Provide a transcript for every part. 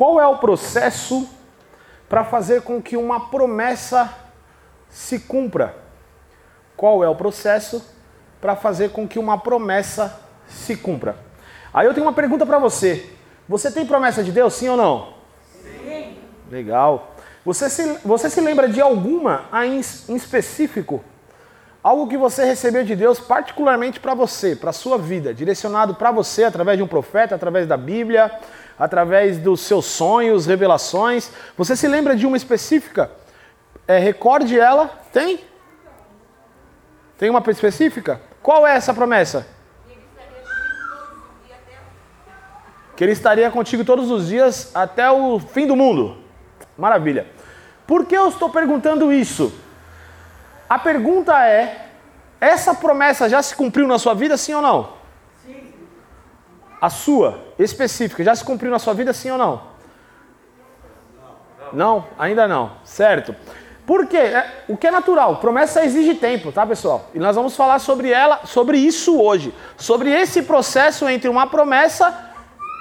qual é o processo para fazer com que uma promessa se cumpra? Qual é o processo para fazer com que uma promessa se cumpra? Aí eu tenho uma pergunta para você. Você tem promessa de Deus, sim ou não? Sim. Legal. Você se, você se lembra de alguma em, em específico? Algo que você recebeu de Deus particularmente para você, para a sua vida, direcionado para você através de um profeta, através da Bíblia, através dos seus sonhos, revelações. Você se lembra de uma específica? É, recorde ela. Tem? Tem uma específica? Qual é essa promessa? Que ele estaria contigo todos os dias até o fim do mundo. Maravilha. Por que eu estou perguntando isso? A pergunta é: essa promessa já se cumpriu na sua vida, sim ou não? A sua, específica, já se cumpriu na sua vida, sim ou não? Não, ainda não. Certo. Por quê? É, o que é natural, promessa exige tempo, tá, pessoal? E nós vamos falar sobre ela, sobre isso hoje, sobre esse processo entre uma promessa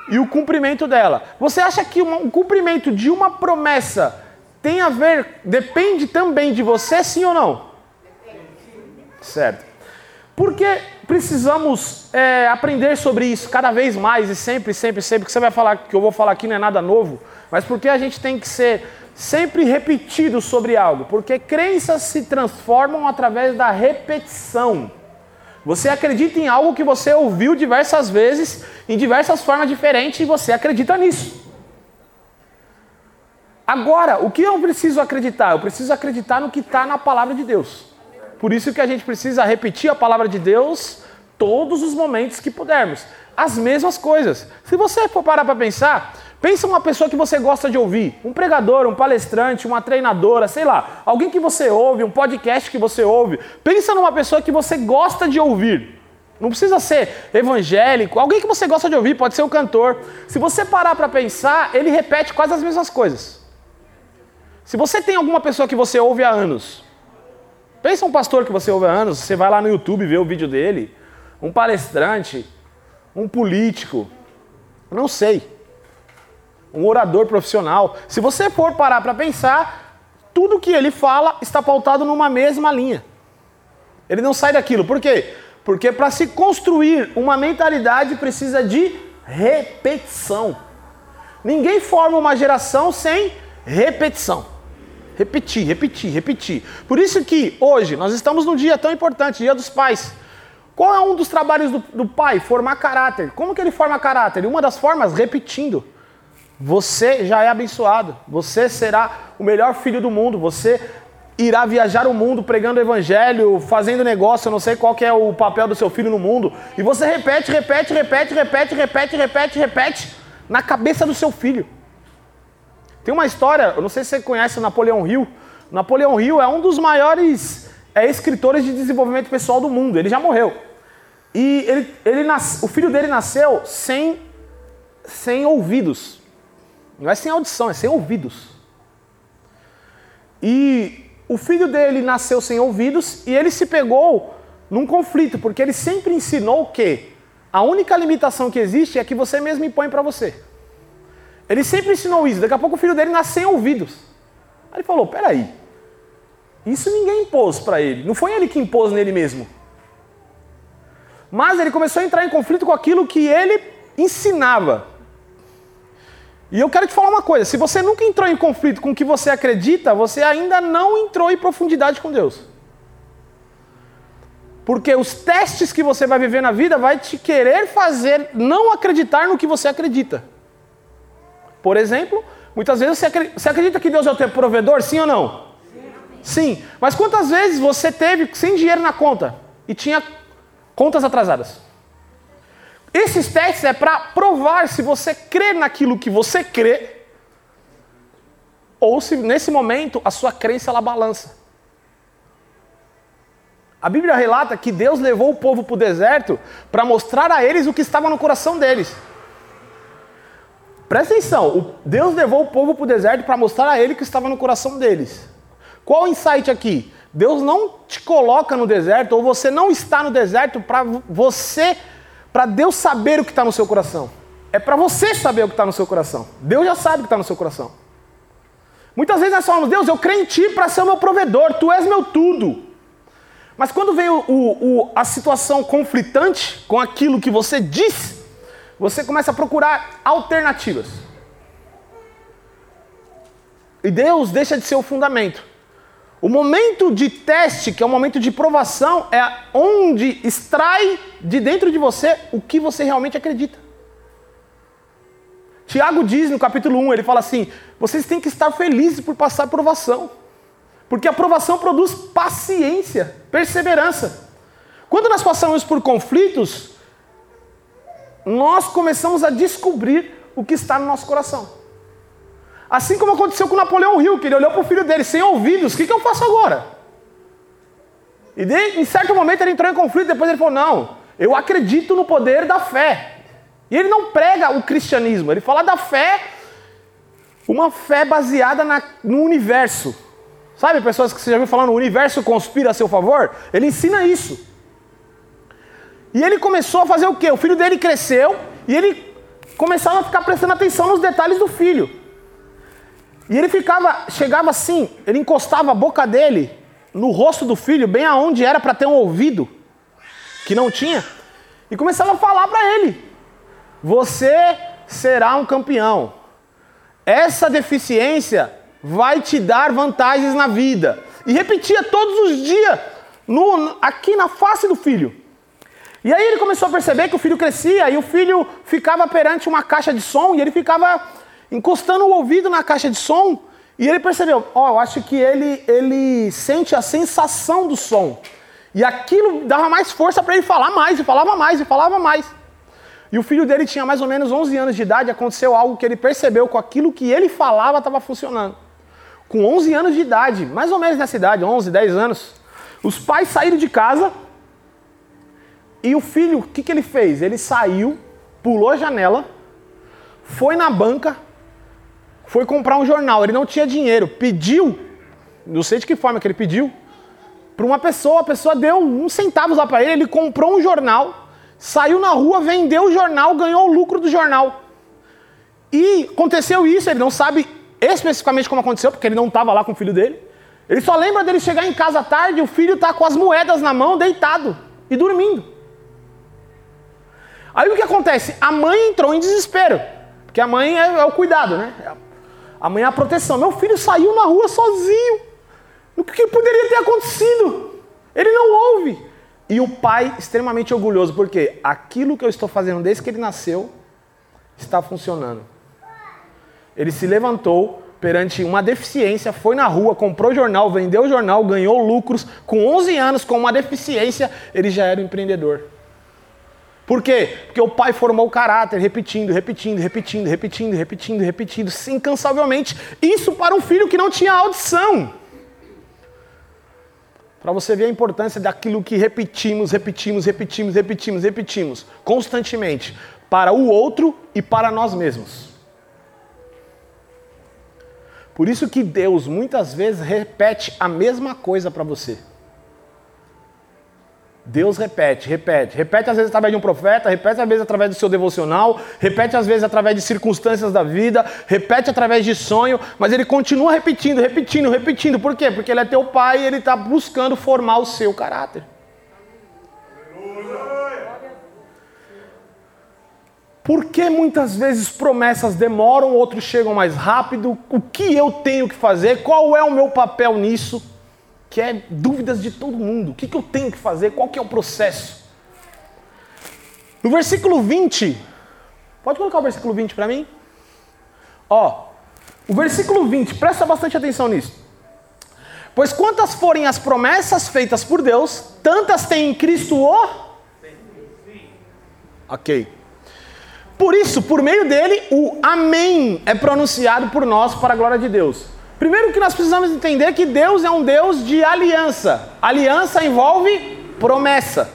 e o cumprimento dela. Você acha que o cumprimento de uma promessa tem a ver, depende também de você, sim ou não? Certo. Porque precisamos é, aprender sobre isso cada vez mais e sempre, sempre, sempre. Que você vai falar que eu vou falar aqui não é nada novo, mas porque a gente tem que ser sempre repetido sobre algo. Porque crenças se transformam através da repetição. Você acredita em algo que você ouviu diversas vezes, em diversas formas diferentes, e você acredita nisso. Agora, o que eu preciso acreditar? Eu preciso acreditar no que está na palavra de Deus. Por isso que a gente precisa repetir a palavra de Deus todos os momentos que pudermos. As mesmas coisas. Se você for parar para pensar, pensa uma pessoa que você gosta de ouvir, um pregador, um palestrante, uma treinadora, sei lá, alguém que você ouve, um podcast que você ouve. Pensa numa pessoa que você gosta de ouvir. Não precisa ser evangélico, alguém que você gosta de ouvir, pode ser um cantor. Se você parar para pensar, ele repete quase as mesmas coisas. Se você tem alguma pessoa que você ouve há anos, Pensa um pastor que você ouve há anos, você vai lá no YouTube ver o vídeo dele, um palestrante, um político, não sei, um orador profissional. Se você for parar para pensar, tudo que ele fala está pautado numa mesma linha. Ele não sai daquilo. Por quê? Porque para se construir uma mentalidade precisa de repetição. Ninguém forma uma geração sem repetição. Repetir, repetir, repetir. Por isso que hoje nós estamos num dia tão importante, Dia dos Pais. Qual é um dos trabalhos do, do pai? Formar caráter. Como que ele forma caráter? Uma das formas, repetindo. Você já é abençoado. Você será o melhor filho do mundo. Você irá viajar o mundo pregando o evangelho, fazendo negócio, não sei qual é o papel do seu filho no mundo. E você repete, repete, repete, repete, repete, repete, repete na cabeça do seu filho. Tem uma história, eu não sei se você conhece o Napoleão Hill. Napoleão Hill é um dos maiores é, escritores de desenvolvimento pessoal do mundo. Ele já morreu. E ele, ele nas, o filho dele nasceu sem, sem ouvidos. Não é sem audição, é sem ouvidos. E o filho dele nasceu sem ouvidos e ele se pegou num conflito, porque ele sempre ensinou que a única limitação que existe é que você mesmo impõe para você. Ele sempre ensinou isso. Daqui a pouco o filho dele nasceu sem ouvidos. Aí ele falou: peraí, isso ninguém impôs para ele. Não foi ele que impôs nele mesmo. Mas ele começou a entrar em conflito com aquilo que ele ensinava. E eu quero te falar uma coisa: se você nunca entrou em conflito com o que você acredita, você ainda não entrou em profundidade com Deus. Porque os testes que você vai viver na vida vai te querer fazer não acreditar no que você acredita. Por exemplo, muitas vezes você acredita que Deus é o teu provedor, sim ou não? Sim. sim. Mas quantas vezes você teve sem dinheiro na conta e tinha contas atrasadas? Esses testes é para provar se você crê naquilo que você crê ou se nesse momento a sua crença ela balança. A Bíblia relata que Deus levou o povo para o deserto para mostrar a eles o que estava no coração deles. Presta atenção, Deus levou o povo para o deserto para mostrar a ele que estava no coração deles. Qual o insight aqui? Deus não te coloca no deserto, ou você não está no deserto para você, para Deus saber o que está no seu coração. é para você saber o que está no seu coração. Deus já sabe o que está no seu coração. Muitas vezes nós falamos, Deus, eu creio em Ti para ser o meu provedor, Tu és meu tudo. Mas quando vem o, o, a situação conflitante com aquilo que você disse, você começa a procurar alternativas. E Deus deixa de ser o fundamento. O momento de teste, que é o momento de provação, é onde extrai de dentro de você o que você realmente acredita. Tiago diz no capítulo 1, ele fala assim: vocês têm que estar felizes por passar provação. Porque a provação produz paciência, perseverança. Quando nós passamos por conflitos, nós começamos a descobrir o que está no nosso coração. Assim como aconteceu com Napoleão Hill, que ele olhou para o filho dele sem ouvidos: o que, que eu faço agora? E de, em certo momento ele entrou em conflito, depois ele falou: não, eu acredito no poder da fé. E ele não prega o cristianismo, ele fala da fé, uma fé baseada na, no universo. Sabe, pessoas que você já viu falando, o universo conspira a seu favor? Ele ensina isso. E ele começou a fazer o quê? O filho dele cresceu e ele começava a ficar prestando atenção nos detalhes do filho. E ele ficava, chegava assim, ele encostava a boca dele no rosto do filho, bem aonde era para ter um ouvido, que não tinha, e começava a falar para ele: Você será um campeão. Essa deficiência vai te dar vantagens na vida. E repetia todos os dias, no, aqui na face do filho. E aí ele começou a perceber que o filho crescia e o filho ficava perante uma caixa de som e ele ficava encostando o ouvido na caixa de som, e ele percebeu, ó, oh, eu acho que ele, ele sente a sensação do som. E aquilo dava mais força para ele falar mais, e falava mais, e falava mais. E o filho dele tinha mais ou menos 11 anos de idade, aconteceu algo que ele percebeu com aquilo que ele falava estava funcionando. Com 11 anos de idade, mais ou menos nessa idade, 11, 10 anos, os pais saíram de casa e o filho, o que, que ele fez? Ele saiu, pulou a janela, foi na banca, foi comprar um jornal, ele não tinha dinheiro, pediu, não sei de que forma que ele pediu, para uma pessoa, a pessoa deu uns centavos lá para ele, ele comprou um jornal, saiu na rua, vendeu o jornal, ganhou o lucro do jornal. E aconteceu isso, ele não sabe especificamente como aconteceu, porque ele não estava lá com o filho dele. Ele só lembra dele chegar em casa tarde o filho está com as moedas na mão, deitado e dormindo. Aí o que acontece? A mãe entrou em desespero, porque a mãe é, é o cuidado, né? Amanhã a proteção. Meu filho saiu na rua sozinho. O que poderia ter acontecido? Ele não ouve. E o pai extremamente orgulhoso, porque aquilo que eu estou fazendo desde que ele nasceu está funcionando. Ele se levantou perante uma deficiência, foi na rua, comprou jornal, vendeu jornal, ganhou lucros. Com 11 anos, com uma deficiência, ele já era um empreendedor. Por quê? Porque o pai formou o caráter, repetindo, repetindo, repetindo, repetindo, repetindo, repetindo, incansavelmente. Isso para um filho que não tinha audição. Para você ver a importância daquilo que repetimos, repetimos, repetimos, repetimos, repetimos, constantemente, para o outro e para nós mesmos. Por isso que Deus muitas vezes repete a mesma coisa para você. Deus repete, repete. Repete às vezes através de um profeta, repete às vezes através do seu devocional, repete às vezes através de circunstâncias da vida, repete através de sonho, mas ele continua repetindo, repetindo, repetindo. Por quê? Porque ele é teu pai e ele está buscando formar o seu caráter. Por que muitas vezes promessas demoram, outros chegam mais rápido? O que eu tenho que fazer? Qual é o meu papel nisso? Que é dúvidas de todo mundo. O que, que eu tenho que fazer? Qual que é o processo? No versículo 20, pode colocar o versículo 20 para mim? Ó, o versículo 20, presta bastante atenção nisso. Pois quantas forem as promessas feitas por Deus, tantas tem em Cristo o. Ok. Por isso, por meio dele, o Amém é pronunciado por nós para a glória de Deus. Primeiro que nós precisamos entender que Deus é um Deus de aliança. Aliança envolve promessa.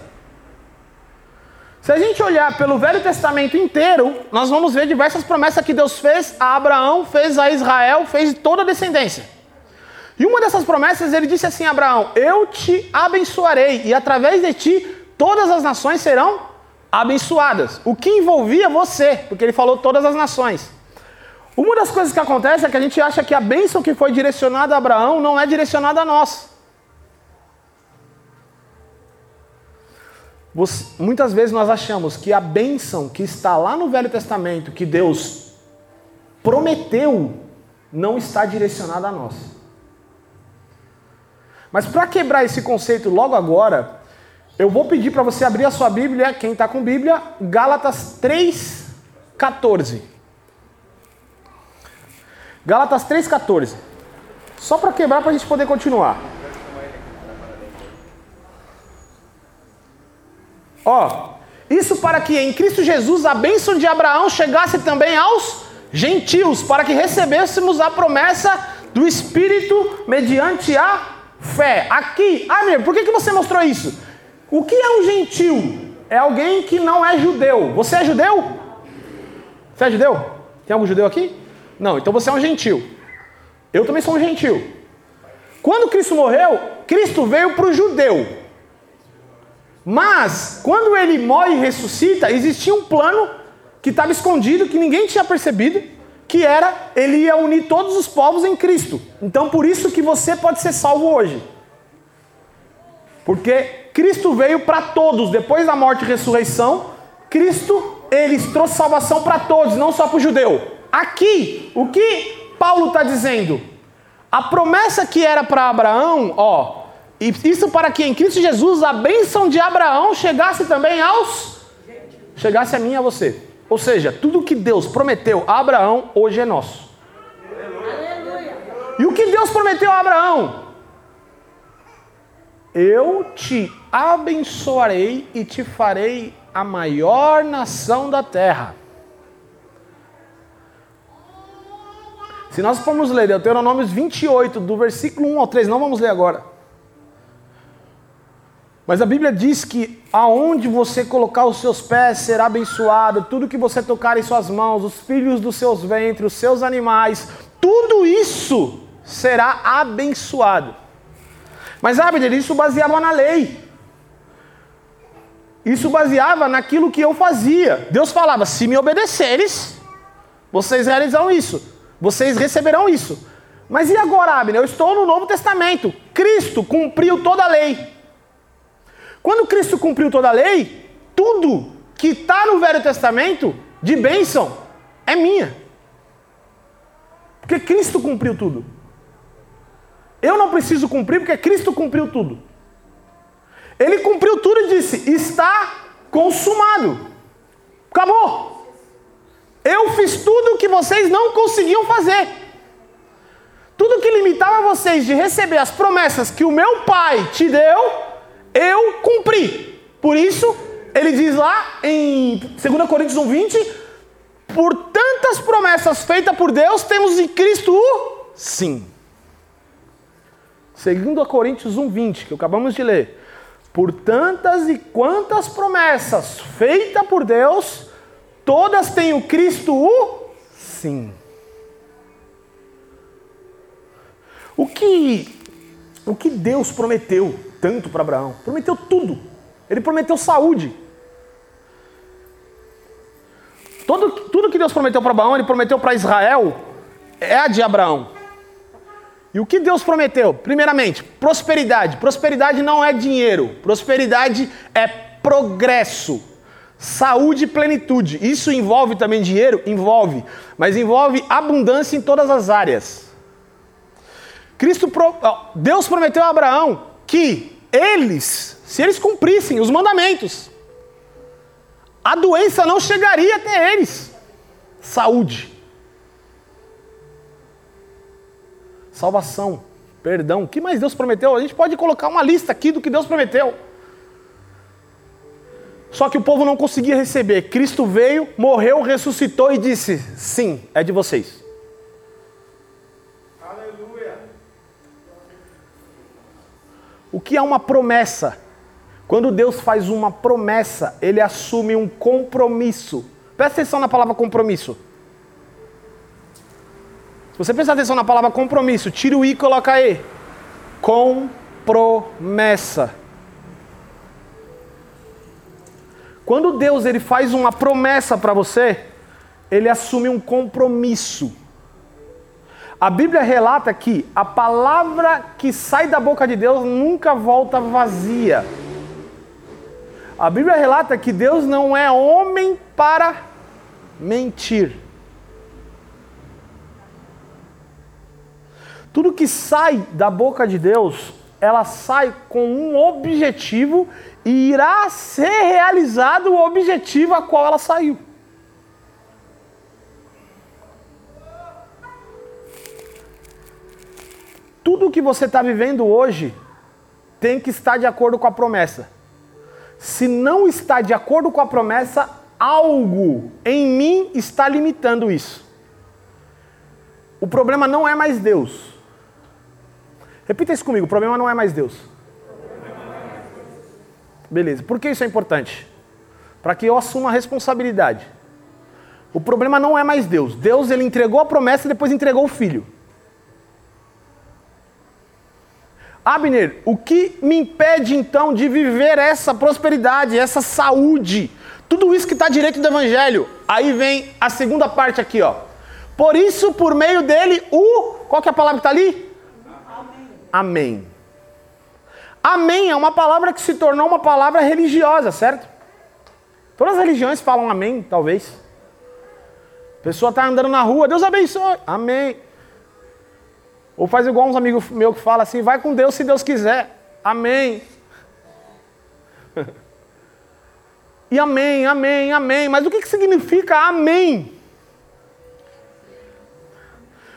Se a gente olhar pelo Velho Testamento inteiro, nós vamos ver diversas promessas que Deus fez a Abraão, fez a Israel, fez toda a descendência. E uma dessas promessas ele disse assim Abraão: Eu te abençoarei, e através de ti todas as nações serão abençoadas. O que envolvia você, porque ele falou todas as nações. Uma das coisas que acontece é que a gente acha que a bênção que foi direcionada a Abraão não é direcionada a nós. Muitas vezes nós achamos que a bênção que está lá no Velho Testamento, que Deus prometeu, não está direcionada a nós. Mas para quebrar esse conceito logo agora, eu vou pedir para você abrir a sua Bíblia, quem está com Bíblia, Gálatas 3, 14. Gálatas 3, 14. Só para quebrar para a gente poder continuar. Ó, isso para que em Cristo Jesus a bênção de Abraão chegasse também aos gentios, para que recebêssemos a promessa do Espírito mediante a fé. Aqui, Amir, por que, que você mostrou isso? O que é um gentil? É alguém que não é judeu. Você é judeu? Você é judeu? Tem algum judeu aqui? Não, então você é um gentil. Eu também sou um gentil. Quando Cristo morreu, Cristo veio para o judeu. Mas, quando ele morre e ressuscita, existia um plano que estava escondido, que ninguém tinha percebido, que era ele ia unir todos os povos em Cristo. Então, por isso que você pode ser salvo hoje. Porque Cristo veio para todos, depois da morte e ressurreição, Cristo, ele trouxe salvação para todos, não só para o judeu. Aqui, o que Paulo está dizendo? A promessa que era para Abraão, ó, isso para que em Cristo Jesus a bênção de Abraão chegasse também aos. chegasse a mim e a você. Ou seja, tudo que Deus prometeu a Abraão, hoje é nosso. Aleluia. E o que Deus prometeu a Abraão? Eu te abençoarei e te farei a maior nação da terra. Se nós formos ler Deuteronômio 28, do versículo 1 ao 3, não vamos ler agora. Mas a Bíblia diz que aonde você colocar os seus pés será abençoado, tudo que você tocar em suas mãos, os filhos dos seus ventres, os seus animais, tudo isso será abençoado. Mas, Abner, isso baseava na lei. Isso baseava naquilo que eu fazia. Deus falava: se me obedeceres, vocês realizarão isso, vocês receberão isso. Mas e agora, Abner? Eu estou no Novo Testamento. Cristo cumpriu toda a lei. Quando Cristo cumpriu toda a lei, tudo que está no Velho Testamento de bênção é minha. Porque Cristo cumpriu tudo. Eu não preciso cumprir porque Cristo cumpriu tudo. Ele cumpriu tudo e disse: está consumado. Acabou. Eu fiz tudo o que vocês não conseguiam fazer. Tudo que limitava vocês de receber as promessas que o meu Pai te deu, eu cumpri. Por isso, ele diz lá em 2 Coríntios 1,20: Por tantas promessas feitas por Deus, temos em Cristo o sim. Segundo a Coríntios 1:20, que acabamos de ler, por tantas e quantas promessas feitas por Deus, todas têm o Cristo o sim. O que o que Deus prometeu tanto para Abraão? Prometeu tudo. Ele prometeu saúde. Todo, tudo que Deus prometeu para Abraão, ele prometeu para Israel, é a de Abraão. E o que Deus prometeu? Primeiramente, prosperidade. Prosperidade não é dinheiro, prosperidade é progresso. Saúde e plenitude. Isso envolve também dinheiro? Envolve, mas envolve abundância em todas as áreas. Cristo, Deus prometeu a Abraão que eles, se eles cumprissem os mandamentos, a doença não chegaria até eles. Saúde. salvação, perdão. O que mais Deus prometeu? A gente pode colocar uma lista aqui do que Deus prometeu. Só que o povo não conseguia receber. Cristo veio, morreu, ressuscitou e disse: Sim, é de vocês. Aleluia. O que é uma promessa? Quando Deus faz uma promessa, ele assume um compromisso. Presta atenção na palavra compromisso. Se você prestar atenção na palavra compromisso, tira o i e coloca e. Com promessa. Quando Deus ele faz uma promessa para você, ele assume um compromisso. A Bíblia relata que a palavra que sai da boca de Deus nunca volta vazia. A Bíblia relata que Deus não é homem para mentir. Tudo que sai da boca de Deus, ela sai com um objetivo irá ser realizado o objetivo a qual ela saiu. Tudo que você está vivendo hoje tem que estar de acordo com a promessa. Se não está de acordo com a promessa, algo em mim está limitando isso. O problema não é mais Deus. Repita isso comigo: o problema não é mais Deus. Beleza, por que isso é importante? Para que eu assuma a responsabilidade. O problema não é mais Deus. Deus ele entregou a promessa e depois entregou o filho. Abner, o que me impede então de viver essa prosperidade, essa saúde, tudo isso que está direito do Evangelho? Aí vem a segunda parte aqui, ó. Por isso, por meio dele, o. Qual que é a palavra que está ali? Amém. Amém é uma palavra que se tornou uma palavra religiosa, certo? Todas as religiões falam amém, talvez. A pessoa está andando na rua, Deus abençoe, amém. Ou faz igual uns amigos meus que falam assim, vai com Deus se Deus quiser, amém. e amém, amém, amém. Mas o que, que significa amém?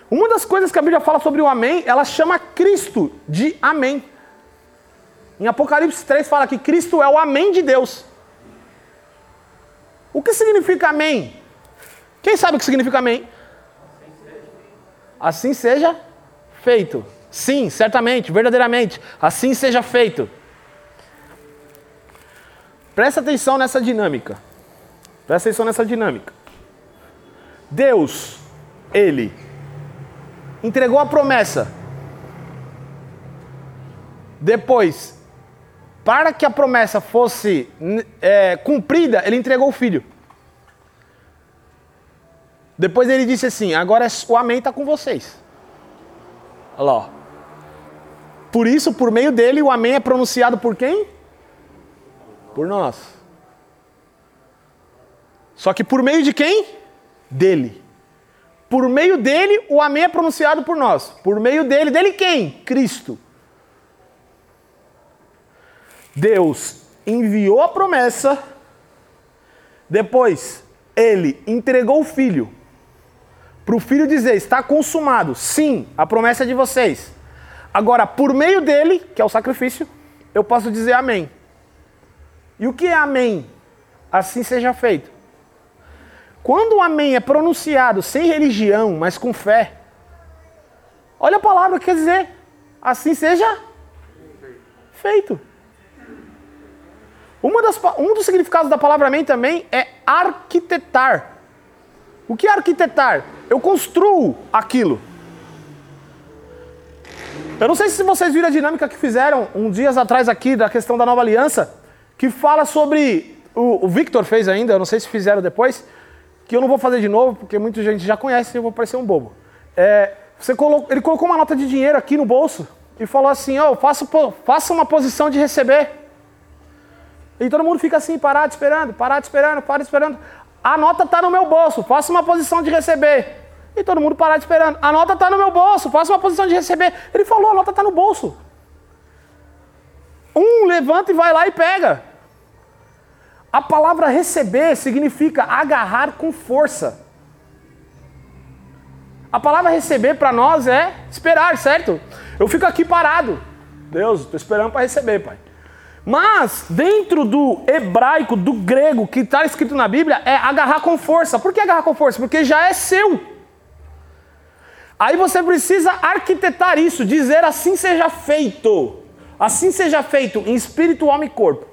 Uma das coisas que a Bíblia fala sobre o amém, ela chama Cristo de amém. Em Apocalipse 3 fala que Cristo é o amém de Deus. O que significa amém? Quem sabe o que significa amém? Assim seja feito. Sim, certamente, verdadeiramente. Assim seja feito. Presta atenção nessa dinâmica. Presta atenção nessa dinâmica. Deus, Ele entregou a promessa. Depois, para que a promessa fosse é, cumprida, ele entregou o filho. Depois ele disse assim: agora é o amém está com vocês. Olha lá. Por isso, por meio dele, o amém é pronunciado por quem? Por nós. Só que por meio de quem? Dele. Por meio dele, o amém é pronunciado por nós. Por meio dele, dele quem? Cristo. Deus enviou a promessa, depois ele entregou o filho. Para o filho dizer, está consumado. Sim, a promessa é de vocês. Agora, por meio dele, que é o sacrifício, eu posso dizer amém. E o que é amém? Assim seja feito. Quando o amém é pronunciado sem religião, mas com fé, olha a palavra que quer dizer, assim seja feito. Das, um dos significados da palavra amém também é arquitetar. O que é arquitetar? Eu construo aquilo. Eu não sei se vocês viram a dinâmica que fizeram um dias atrás aqui da questão da nova aliança, que fala sobre. O, o Victor fez ainda, eu não sei se fizeram depois, que eu não vou fazer de novo, porque muita gente já conhece e eu vou parecer um bobo. É, você colocou, ele colocou uma nota de dinheiro aqui no bolso e falou assim: ó, oh, faça uma posição de receber. E todo mundo fica assim, parado esperando, parado esperando, parado esperando. A nota está no meu bolso, faça uma posição de receber. E todo mundo parado esperando. A nota está no meu bolso, faça uma posição de receber. Ele falou: a nota está no bolso. Um levanta e vai lá e pega. A palavra receber significa agarrar com força. A palavra receber para nós é esperar, certo? Eu fico aqui parado. Deus, estou esperando para receber, Pai. Mas, dentro do hebraico, do grego, que está escrito na Bíblia, é agarrar com força. Por que agarrar com força? Porque já é seu. Aí você precisa arquitetar isso, dizer assim seja feito. Assim seja feito em espírito, alma e corpo.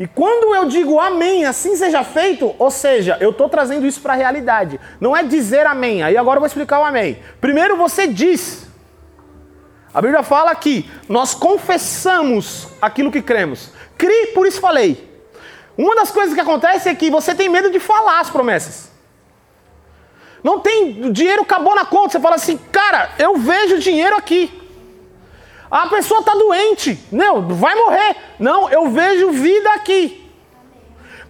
E quando eu digo amém, assim seja feito, ou seja, eu estou trazendo isso para a realidade. Não é dizer amém. Aí agora eu vou explicar o amém. Primeiro você diz. A Bíblia fala que nós confessamos aquilo que cremos. Crie, por isso falei. Uma das coisas que acontece é que você tem medo de falar as promessas. Não tem, o dinheiro acabou na conta. Você fala assim, cara, eu vejo dinheiro aqui. A pessoa está doente. Não, vai morrer. Não, eu vejo vida aqui.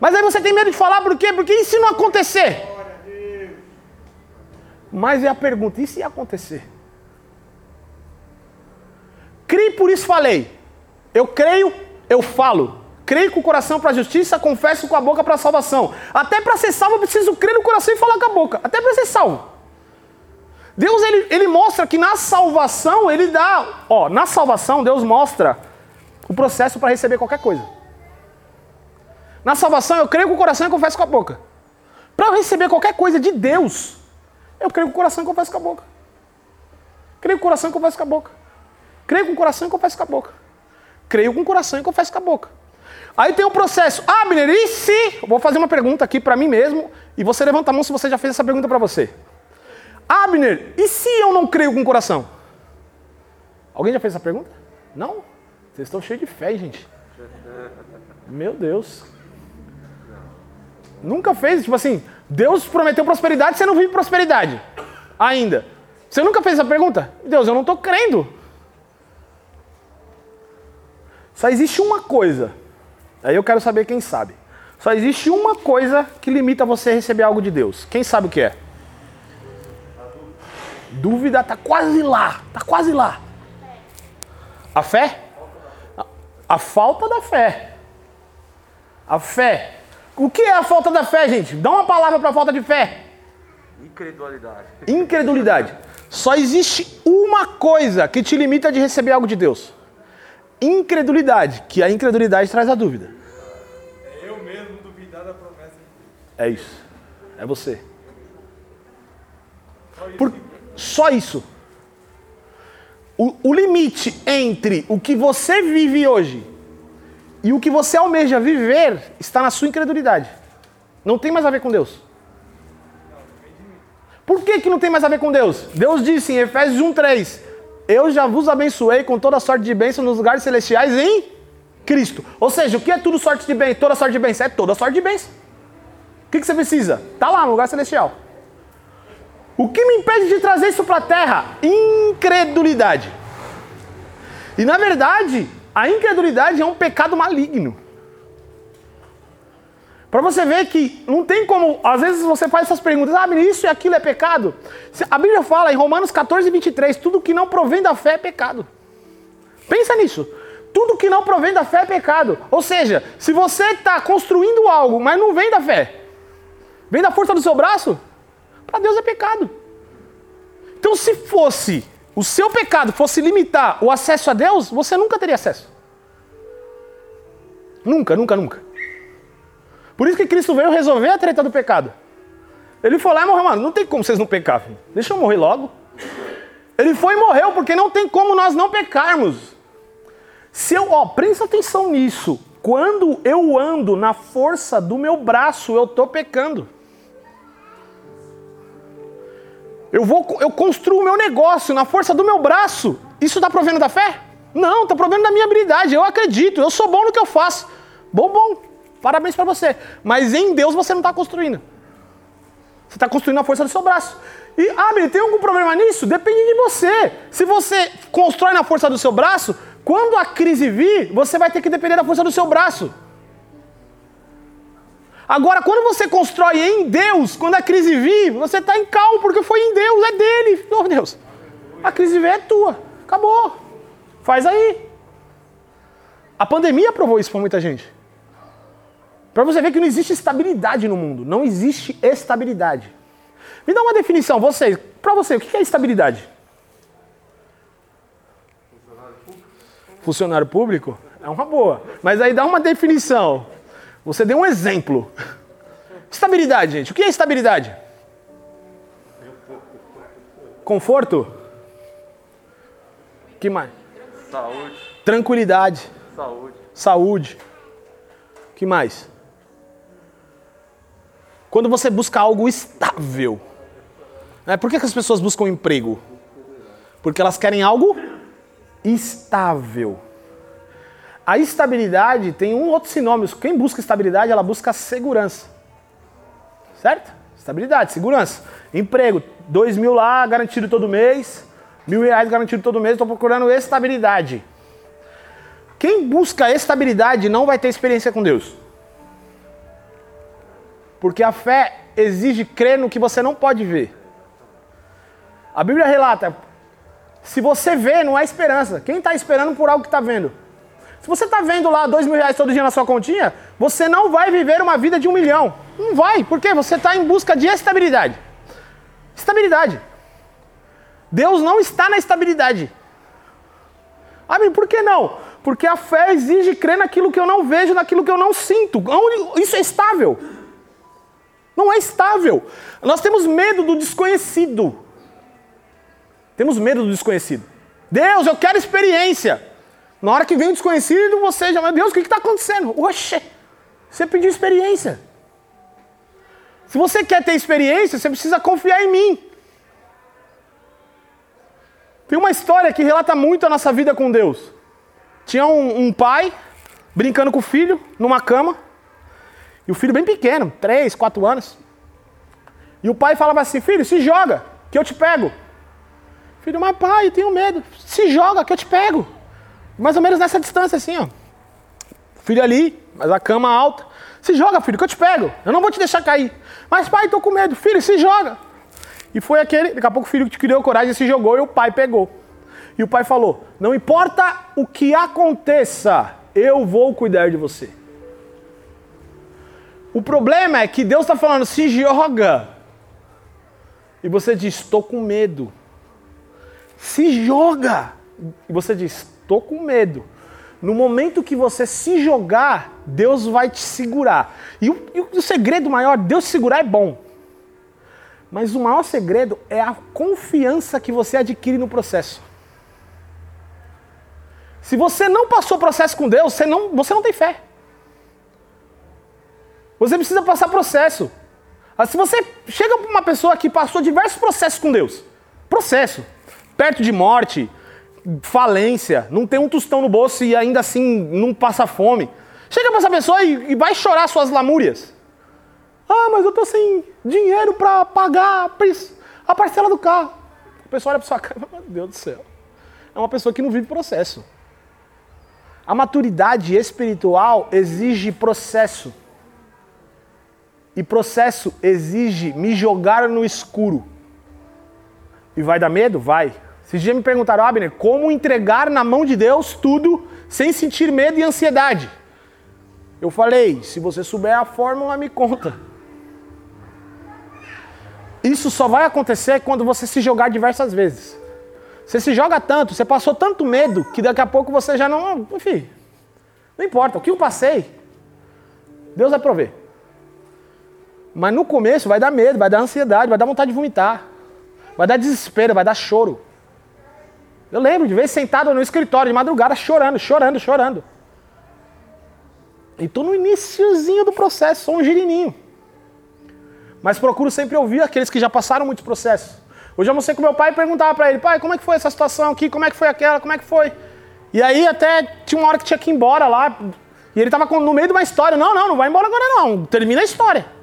Mas aí você tem medo de falar por quê? Porque e se não acontecer? Mas é a pergunta, e se acontecer? Crie, por isso falei. Eu creio, eu falo. Creio com o coração para a justiça, confesso com a boca para a salvação. Até para ser salvo eu preciso crer no coração e falar com a boca. Até para ser salvo. Deus ele, ele mostra que na salvação ele dá, ó, na salvação Deus mostra o processo para receber qualquer coisa. Na salvação eu creio com o coração e confesso com a boca. Para receber qualquer coisa de Deus, eu creio com o coração e confesso com a boca. Creio com o coração e confesso com a boca. Creio com o coração e confesso com a boca. Creio com o coração e confesso com a boca. Aí tem o um processo. Abner, e se. Vou fazer uma pergunta aqui para mim mesmo. E você levanta a mão se você já fez essa pergunta para você. Abner, e se eu não creio com o coração? Alguém já fez essa pergunta? Não? Vocês estão cheios de fé, gente. Meu Deus. Nunca fez, tipo assim, Deus prometeu prosperidade, você não vive prosperidade. Ainda. Você nunca fez essa pergunta? Deus, eu não estou crendo. Só existe uma coisa. Aí eu quero saber quem sabe. Só existe uma coisa que limita você a receber algo de Deus. Quem sabe o que é? Dúvida está quase lá, está quase lá. A fé? A falta da fé. A fé. O que é a falta da fé, gente? Dá uma palavra para a falta de fé. Incredulidade. Incredulidade. Só existe uma coisa que te limita de receber algo de Deus incredulidade, que a incredulidade traz a dúvida. É eu mesmo duvidar da promessa de Deus. É isso. É você. Só isso. Por, só isso. O, o limite entre o que você vive hoje e o que você almeja viver está na sua incredulidade. Não tem mais a ver com Deus. Por que, que não tem mais a ver com Deus? Deus disse em Efésios 1,3: eu já vos abençoei com toda sorte de bênção nos lugares celestiais em Cristo. Ou seja, o que é tudo sorte de bênção? Toda sorte de bênção é toda sorte de bênção. O que, que você precisa? Tá lá no lugar celestial. O que me impede de trazer isso para a terra? Incredulidade. E na verdade, a incredulidade é um pecado maligno. Para você ver que não tem como, às vezes você faz essas perguntas, ah, isso e aquilo é pecado. A Bíblia fala em Romanos 14, 23, tudo que não provém da fé é pecado. Pensa nisso. Tudo que não provém da fé é pecado. Ou seja, se você está construindo algo, mas não vem da fé, vem da força do seu braço, para Deus é pecado. Então, se fosse o seu pecado fosse limitar o acesso a Deus, você nunca teria acesso. Nunca, nunca, nunca. Por isso que Cristo veio resolver a treta do pecado. Ele lá e morreu, mano. Não tem como vocês não pecar, filho. Deixa eu morrer logo. Ele foi e morreu, porque não tem como nós não pecarmos. Se eu, ó, presta atenção nisso. Quando eu ando na força do meu braço, eu estou pecando. Eu vou, eu construo o meu negócio na força do meu braço. Isso está provendo da fé? Não, está provendo da minha habilidade. Eu acredito, eu sou bom no que eu faço. Bom, bom. Parabéns para você. Mas em Deus você não está construindo. Você está construindo a força do seu braço. E, ah, tem algum problema nisso? Depende de você. Se você constrói na força do seu braço, quando a crise vir, você vai ter que depender da força do seu braço. Agora, quando você constrói em Deus, quando a crise vir, você está em calmo, porque foi em Deus, é dele. Oh, Deus. A crise vir é tua. Acabou. Faz aí. A pandemia provou isso para muita gente. Para você ver que não existe estabilidade no mundo. Não existe estabilidade. Me dá uma definição, vocês. Para você, o que é estabilidade? Funcionário público. Funcionário público? É uma boa. Mas aí dá uma definição. Você deu um exemplo. Estabilidade, gente. O que é estabilidade? Conforto? que mais? Saúde. Tranquilidade. Saúde. Saúde. que mais? Quando você busca algo estável. Né? Por que, as pessoas buscam emprego? Porque elas querem algo estável. a estabilidade tem um outro sinônimo. Quem busca estabilidade, ela busca segurança. Certo? Estabilidade, segurança. Emprego, dois mil lá, garantido todo mês. Mil reais garantido todo mês, estou procurando estabilidade. Quem busca estabilidade não vai ter experiência com Deus. Porque a fé exige crer no que você não pode ver. A Bíblia relata: se você vê, não há esperança. Quem está esperando por algo que está vendo? Se você está vendo lá dois mil reais todo dia na sua continha, você não vai viver uma vida de um milhão. Não vai, porque você está em busca de estabilidade. Estabilidade. Deus não está na estabilidade. Ah, por que não? Porque a fé exige crer naquilo que eu não vejo, naquilo que eu não sinto. Isso é estável. Não é estável. Nós temos medo do desconhecido. Temos medo do desconhecido. Deus, eu quero experiência. Na hora que vem o desconhecido, você já, meu Deus, o que está acontecendo? Oxe, você pediu experiência. Se você quer ter experiência, você precisa confiar em mim. Tem uma história que relata muito a nossa vida com Deus. Tinha um, um pai brincando com o filho numa cama, e o filho bem pequeno, 3, 4 anos. E o pai falava assim: Filho, se joga, que eu te pego. Filho, mas pai, eu tenho medo. Se joga, que eu te pego. Mais ou menos nessa distância assim, ó. Filho ali, mas a cama alta. Se joga, filho, que eu te pego. Eu não vou te deixar cair. Mas pai, tô com medo. Filho, se joga. E foi aquele, daqui a pouco o filho que criou coragem se jogou e o pai pegou. E o pai falou: Não importa o que aconteça, eu vou cuidar de você. O problema é que Deus está falando: se joga. E você diz: Estou com medo. Se joga. E você diz: tô com medo. No momento que você se jogar, Deus vai te segurar. E o, e o segredo maior, Deus segurar é bom. Mas o maior segredo é a confiança que você adquire no processo. Se você não passou o processo com Deus, você não, você não tem fé. Você precisa passar processo. Se você chega para uma pessoa que passou diversos processos com Deus, processo, perto de morte, falência, não tem um tostão no bolso e ainda assim não passa fome. Chega para essa pessoa e, e, vai chorar suas lamúrias. Ah, mas eu tô sem dinheiro para pagar a parcela do carro. A pessoa olha para sua cara, meu Deus do céu. É uma pessoa que não vive processo. A maturidade espiritual exige processo. E processo exige me jogar no escuro. E vai dar medo? Vai. Esses dias me perguntaram, Abner, como entregar na mão de Deus tudo sem sentir medo e ansiedade? Eu falei, se você souber a fórmula, me conta. Isso só vai acontecer quando você se jogar diversas vezes. Você se joga tanto, você passou tanto medo, que daqui a pouco você já não. Enfim, não importa, o que eu passei, Deus vai prover. Mas no começo vai dar medo, vai dar ansiedade, vai dar vontade de vomitar, vai dar desespero, vai dar choro. Eu lembro de vez sentado no escritório de madrugada chorando, chorando, chorando. E estou no iníciozinho do processo, sou um girininho. Mas procuro sempre ouvir aqueles que já passaram muitos processos. Hoje eu almocei com meu pai e perguntava para ele, pai, como é que foi essa situação aqui? Como é que foi aquela? Como é que foi? E aí até tinha uma hora que tinha que ir embora lá. E ele estava no meio de uma história. Não, não, não vai embora agora não. Termina a história.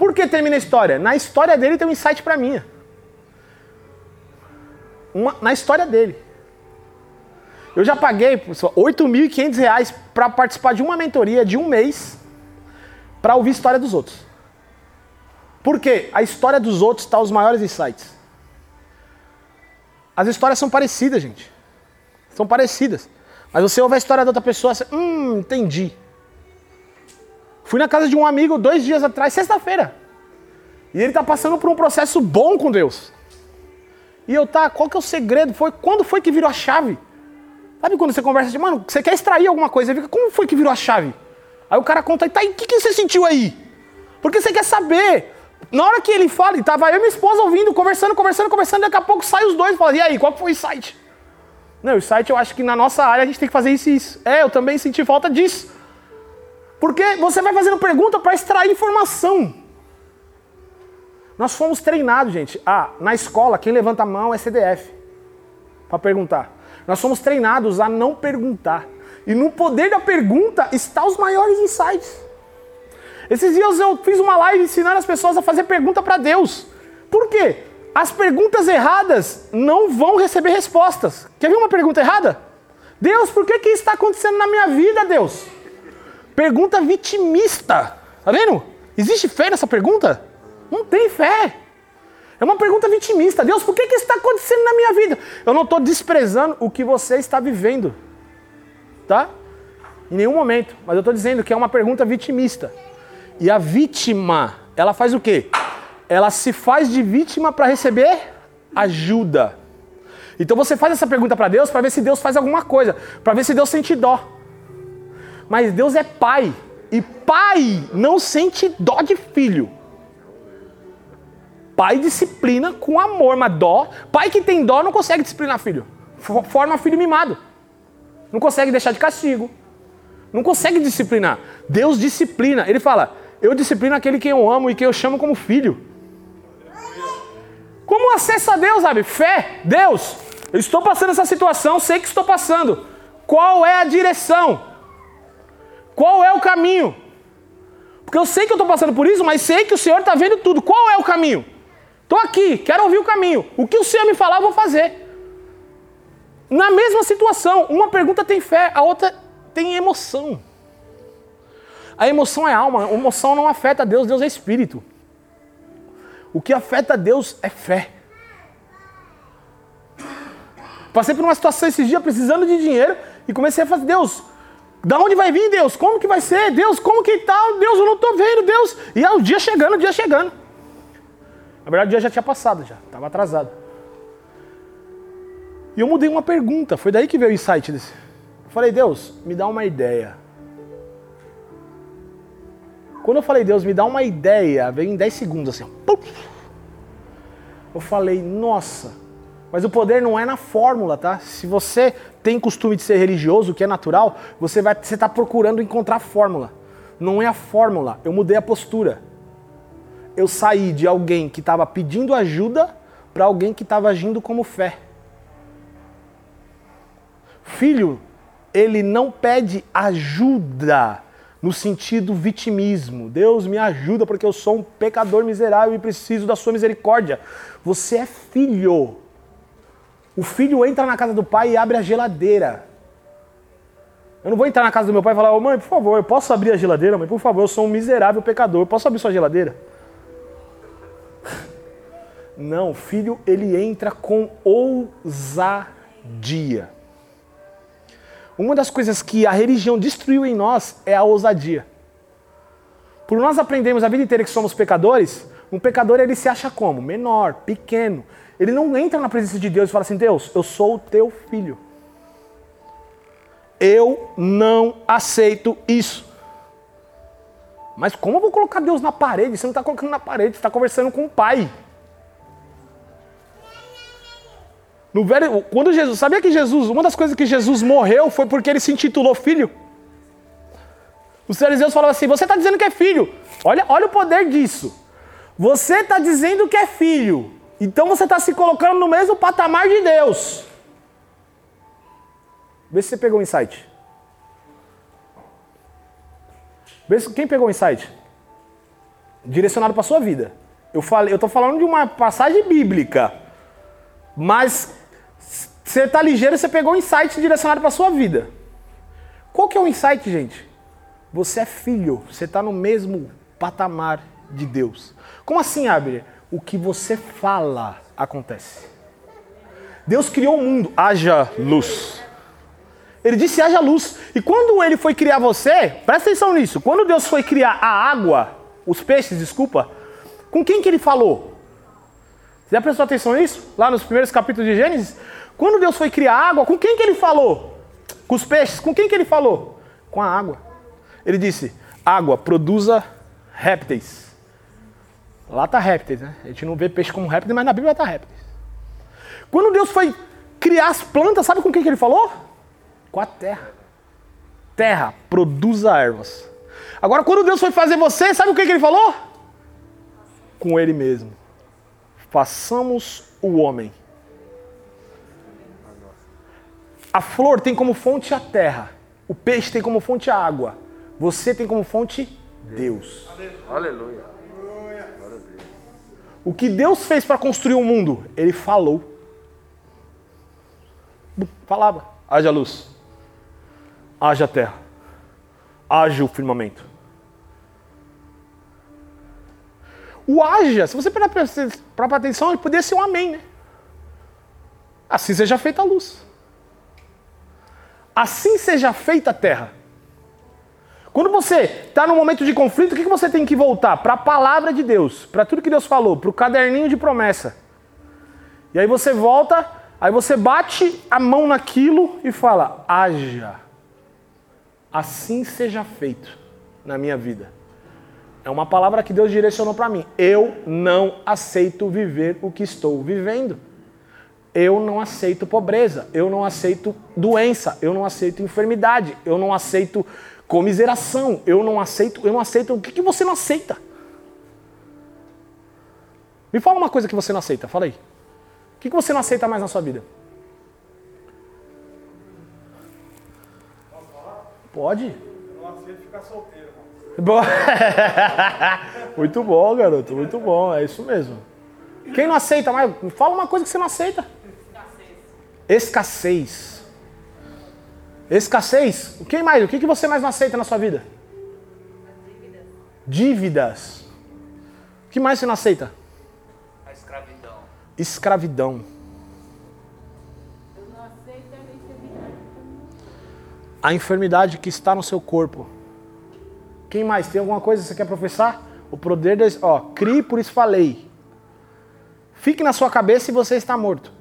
Por que termina a história? Na história dele tem um insight para mim. Uma, na história dele. Eu já paguei R$ 8.500 para participar de uma mentoria de um mês para ouvir a história dos outros. Por quê? A história dos outros está os maiores insights. As histórias são parecidas, gente. São parecidas. Mas você ouve a história da outra pessoa, você, hum, entendi. Fui na casa de um amigo dois dias atrás, sexta-feira. E ele está passando por um processo bom com Deus. E eu, tá, qual que é o segredo? Foi quando foi que virou a chave? Sabe quando você conversa de, mano, você quer extrair alguma coisa, fica, como foi que virou a chave? Aí o cara conta, tá, e o que, que você sentiu aí? Porque você quer saber. Na hora que ele fala, e tava eu e minha esposa ouvindo, conversando, conversando, conversando, daqui a pouco sai os dois e fala, e aí, qual foi o insight? Não, o insight eu acho que na nossa área a gente tem que fazer isso e isso. É, eu também senti falta disso. Porque você vai fazendo pergunta para extrair informação. Nós fomos treinados, gente. Ah, na escola, quem levanta a mão é CDF. Para perguntar. Nós somos treinados a não perguntar. E no poder da pergunta está os maiores insights. Esses dias eu fiz uma live ensinando as pessoas a fazer pergunta para Deus. Por quê? As perguntas erradas não vão receber respostas. Quer ver uma pergunta errada? Deus, por que, que isso está acontecendo na minha vida, Deus? Pergunta vitimista. Tá vendo? Existe fé nessa pergunta? Não tem fé. É uma pergunta vitimista. Deus, por que, que isso está acontecendo na minha vida? Eu não estou desprezando o que você está vivendo. Tá? Em nenhum momento. Mas eu estou dizendo que é uma pergunta vitimista. E a vítima, ela faz o quê? Ela se faz de vítima para receber ajuda. Então você faz essa pergunta para Deus para ver se Deus faz alguma coisa, para ver se Deus sente dó. Mas Deus é pai. E pai não sente dó de filho. Pai disciplina com amor, mas dó. Pai que tem dó não consegue disciplinar filho. Forma filho mimado. Não consegue deixar de castigo. Não consegue disciplinar. Deus disciplina. Ele fala: Eu disciplino aquele que eu amo e que eu chamo como filho. Como acesso a Deus, sabe? Fé, Deus. Eu estou passando essa situação, sei que estou passando. Qual é a direção? Qual é o caminho? Porque eu sei que eu estou passando por isso, mas sei que o Senhor está vendo tudo. Qual é o caminho? Estou aqui, quero ouvir o caminho. O que o Senhor me falar, eu vou fazer. Na mesma situação, uma pergunta tem fé, a outra tem emoção. A emoção é alma, a emoção não afeta Deus, Deus é espírito. O que afeta Deus é fé. Passei por uma situação esses dias precisando de dinheiro e comecei a fazer, Deus, da onde vai vir, Deus? Como que vai ser? Deus, como que tal? Deus, eu não estou vendo, Deus. E é o dia chegando, o dia chegando. Na verdade, o dia já tinha passado, já. Estava atrasado. E eu mudei uma pergunta. Foi daí que veio o insight desse. Eu falei, Deus, me dá uma ideia. Quando eu falei, Deus, me dá uma ideia, veio em 10 segundos assim. Eu falei, nossa, mas o poder não é na fórmula, tá? Se você tem costume de ser religioso, que é natural, você vai você está procurando encontrar fórmula. Não é a fórmula. Eu mudei a postura. Eu saí de alguém que estava pedindo ajuda para alguém que estava agindo como fé. Filho, ele não pede ajuda no sentido vitimismo. Deus me ajuda porque eu sou um pecador miserável e preciso da sua misericórdia. Você é filho. O filho entra na casa do pai e abre a geladeira. Eu não vou entrar na casa do meu pai e falar, oh, mãe, por favor, eu posso abrir a geladeira? Mãe, por favor, eu sou um miserável pecador, eu posso abrir sua geladeira? Não, o filho ele entra com ousadia. Uma das coisas que a religião destruiu em nós é a ousadia. Por nós aprendemos a vida inteira que somos pecadores, um pecador ele se acha como? Menor, pequeno. Ele não entra na presença de Deus e fala assim: Deus, eu sou o teu filho. Eu não aceito isso. Mas como eu vou colocar Deus na parede? Você não está colocando na parede, você está conversando com o Pai. No velho, quando Jesus, sabia que Jesus, uma das coisas que Jesus morreu foi porque ele se intitulou filho? Os fariseus falavam assim: você está dizendo que é filho. Olha, olha o poder disso. Você está dizendo que é filho. Então você está se colocando no mesmo patamar de Deus. Vê se você pegou o insight. Vê se, quem pegou o insight? Direcionado para sua vida. Eu falei, eu estou falando de uma passagem bíblica. Mas você está ligeiro, você pegou o insight direcionado para sua vida. Qual que é o insight, gente? Você é filho, você está no mesmo patamar de Deus. Como assim, Abner? O que você fala acontece. Deus criou o mundo, haja luz. Ele disse haja luz. E quando ele foi criar você, presta atenção nisso. Quando Deus foi criar a água, os peixes, desculpa, com quem que ele falou? Você já prestou atenção nisso? Lá nos primeiros capítulos de Gênesis? Quando Deus foi criar a água, com quem que ele falou? Com os peixes, com quem que ele falou? Com a água. Ele disse: água, produza répteis. Lá está répteis, né? A gente não vê peixe como répteis, mas na Bíblia está répteis. Quando Deus foi criar as plantas, sabe com quem que ele falou? Com a terra. Terra, produza ervas. Agora, quando Deus foi fazer você, sabe o que, que ele falou? Com ele mesmo. Façamos o homem. A flor tem como fonte a terra. O peixe tem como fonte a água. Você tem como fonte Deus. Aleluia. O que Deus fez para construir o mundo? Ele falou. Falava. Haja luz. Haja terra. Haja o firmamento. O haja, se você prestar atenção, ele poderia ser um amém, né? Assim seja feita a luz. Assim seja feita a terra. Quando você está num momento de conflito, o que você tem que voltar? Para a palavra de Deus, para tudo que Deus falou, para o caderninho de promessa. E aí você volta, aí você bate a mão naquilo e fala: haja. Assim seja feito na minha vida. É uma palavra que Deus direcionou para mim. Eu não aceito viver o que estou vivendo. Eu não aceito pobreza, eu não aceito doença, eu não aceito enfermidade, eu não aceito comiseração, eu não aceito, eu não aceito. O que, que você não aceita? Me fala uma coisa que você não aceita, fala aí. O que, que você não aceita mais na sua vida? Pode? Eu não aceito ficar solteiro, mano. Muito bom, garoto, muito bom, é isso mesmo. Quem não aceita mais? Fala uma coisa que você não aceita. Escassez. Escassez. O que mais? O que que você mais não aceita na sua vida? Dívidas. O que mais você não aceita? A escravidão. Escravidão. Eu não aceito a enfermidade. A enfermidade que está no seu corpo. Quem mais? Tem alguma coisa que você quer professar? O poder da. Ó, crie, por isso falei. Fique na sua cabeça e você está morto.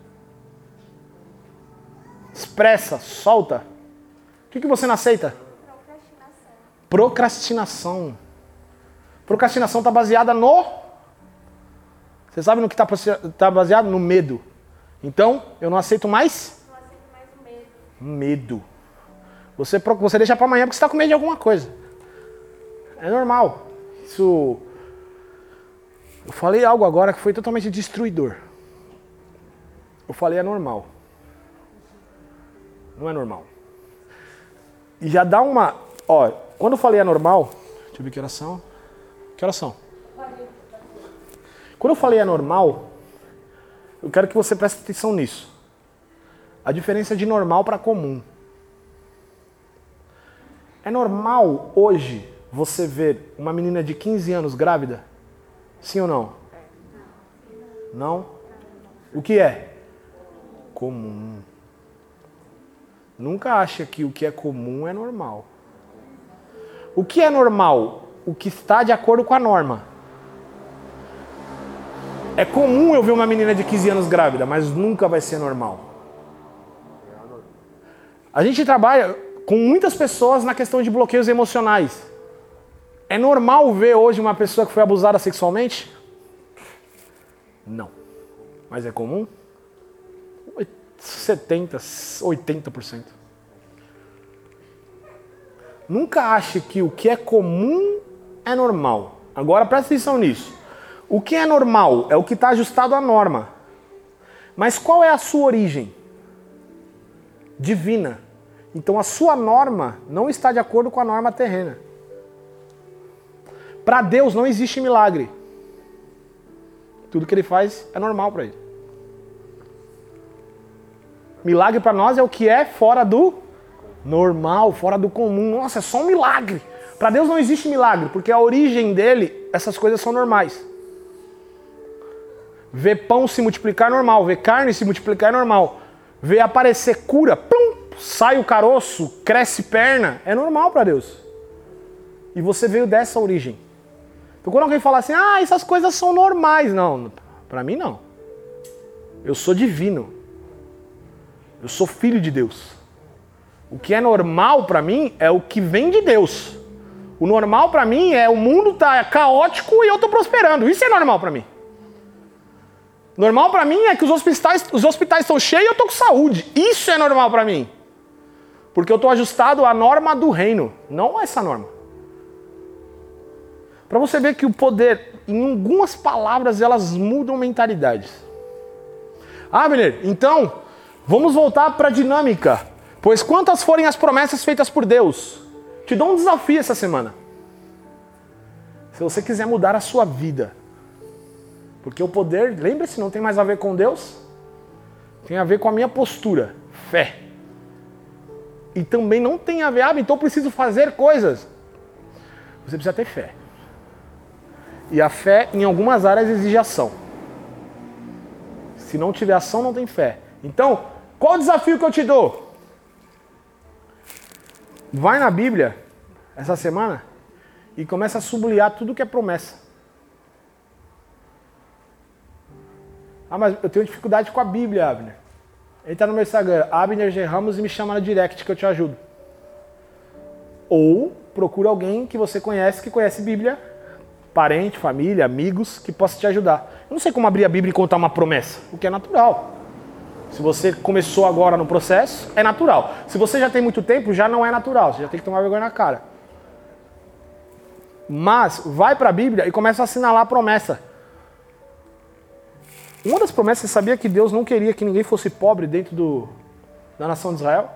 Expressa, solta. O que, que você não aceita? Procrastinação. Procrastinação está baseada no. Você sabe no que está tá baseado? No medo. Então, eu não aceito mais? Não aceito mais o medo. Medo. Você, você deixa para amanhã porque você está com medo de alguma coisa. É normal. Isso. Eu falei algo agora que foi totalmente destruidor. Eu falei é normal. Não é normal. E já dá uma. Ó, quando eu falei é normal. Deixa eu ver que horas são. Que horas são? Quando eu falei é normal, eu quero que você preste atenção nisso. A diferença de normal para comum. É normal hoje você ver uma menina de 15 anos grávida? Sim ou não? Não? O que é? Comum. Nunca acha que o que é comum é normal. O que é normal? O que está de acordo com a norma. É comum eu ver uma menina de 15 anos grávida, mas nunca vai ser normal. A gente trabalha com muitas pessoas na questão de bloqueios emocionais. É normal ver hoje uma pessoa que foi abusada sexualmente? Não. Mas é comum? 70, 80%. Nunca ache que o que é comum é normal. Agora presta atenção nisso. O que é normal é o que está ajustado à norma. Mas qual é a sua origem? Divina. Então a sua norma não está de acordo com a norma terrena. Para Deus não existe milagre. Tudo que ele faz é normal para ele. Milagre para nós é o que é fora do normal, fora do comum. Nossa, é só um milagre. Para Deus não existe milagre, porque a origem dele, essas coisas são normais. Ver pão se multiplicar é normal, ver carne se multiplicar é normal. Ver aparecer cura, plum, sai o caroço, cresce perna, é normal para Deus. E você veio dessa origem. Então quando alguém fala assim, ah, essas coisas são normais, não, para mim não. Eu sou divino. Eu sou filho de Deus. O que é normal para mim é o que vem de Deus. O normal para mim é o mundo tá caótico e eu tô prosperando. Isso é normal para mim. Normal para mim é que os hospitais, os hospitais estão cheios e eu tô com saúde. Isso é normal para mim. Porque eu tô ajustado à norma do reino, não a essa norma. Para você ver que o poder, em algumas palavras, elas mudam mentalidades. Ah, Miller, então, vamos voltar para a dinâmica. Pois quantas forem as promessas feitas por Deus, te dou um desafio essa semana. Se você quiser mudar a sua vida, porque o poder, lembre-se, não tem mais a ver com Deus, tem a ver com a minha postura, fé. E também não tem a ver, ah, então eu preciso fazer coisas. Você precisa ter fé. E a fé, em algumas áreas, exige ação. Se não tiver ação, não tem fé. Então, qual o desafio que eu te dou? Vai na Bíblia essa semana e começa a sublinhar tudo que é promessa. Ah, mas eu tenho dificuldade com a Bíblia, Abner. Entra no meu Instagram, Abner G. Ramos, e me chama no direct que eu te ajudo. Ou procura alguém que você conhece, que conhece Bíblia, parente, família, amigos, que possa te ajudar. Eu não sei como abrir a Bíblia e contar uma promessa, o que é natural. Se você começou agora no processo, é natural. Se você já tem muito tempo, já não é natural. Você já tem que tomar vergonha na cara. Mas vai para a Bíblia e começa a assinalar a promessa. Uma das promessas, você sabia que Deus não queria que ninguém fosse pobre dentro do, da nação de Israel?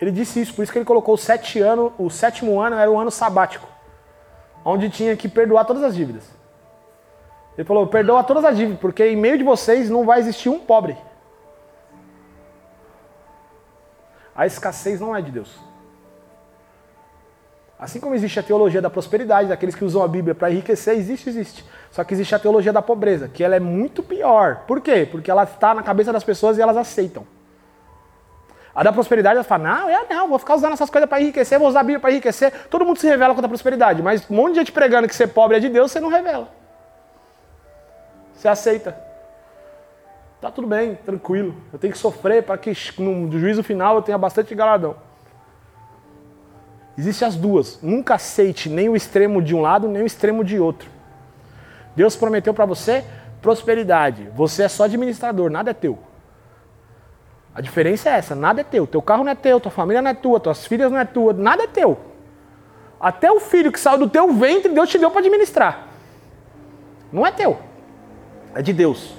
Ele disse isso, por isso que ele colocou sete o sétimo ano era o ano sabático, onde tinha que perdoar todas as dívidas. Ele falou: perdoa todas as dívidas, porque em meio de vocês não vai existir um pobre. A escassez não é de Deus. Assim como existe a teologia da prosperidade, daqueles que usam a Bíblia para enriquecer, existe, existe. Só que existe a teologia da pobreza, que ela é muito pior. Por quê? Porque ela está na cabeça das pessoas e elas aceitam. A da prosperidade, ela fala, não, eu não, vou ficar usando essas coisas para enriquecer, vou usar a Bíblia para enriquecer. Todo mundo se revela contra a prosperidade, mas um monte de gente pregando que ser pobre é de Deus, você não revela. Você aceita. Tá tudo bem, tranquilo. Eu tenho que sofrer para que no juízo final eu tenha bastante galardão. Existem as duas. Nunca aceite nem o extremo de um lado, nem o extremo de outro. Deus prometeu para você prosperidade. Você é só administrador, nada é teu. A diferença é essa, nada é teu. Teu carro não é teu, tua família não é tua, tuas filhas não é tua, nada é teu. Até o filho que saiu do teu ventre, Deus te deu para administrar. Não é teu. É de Deus.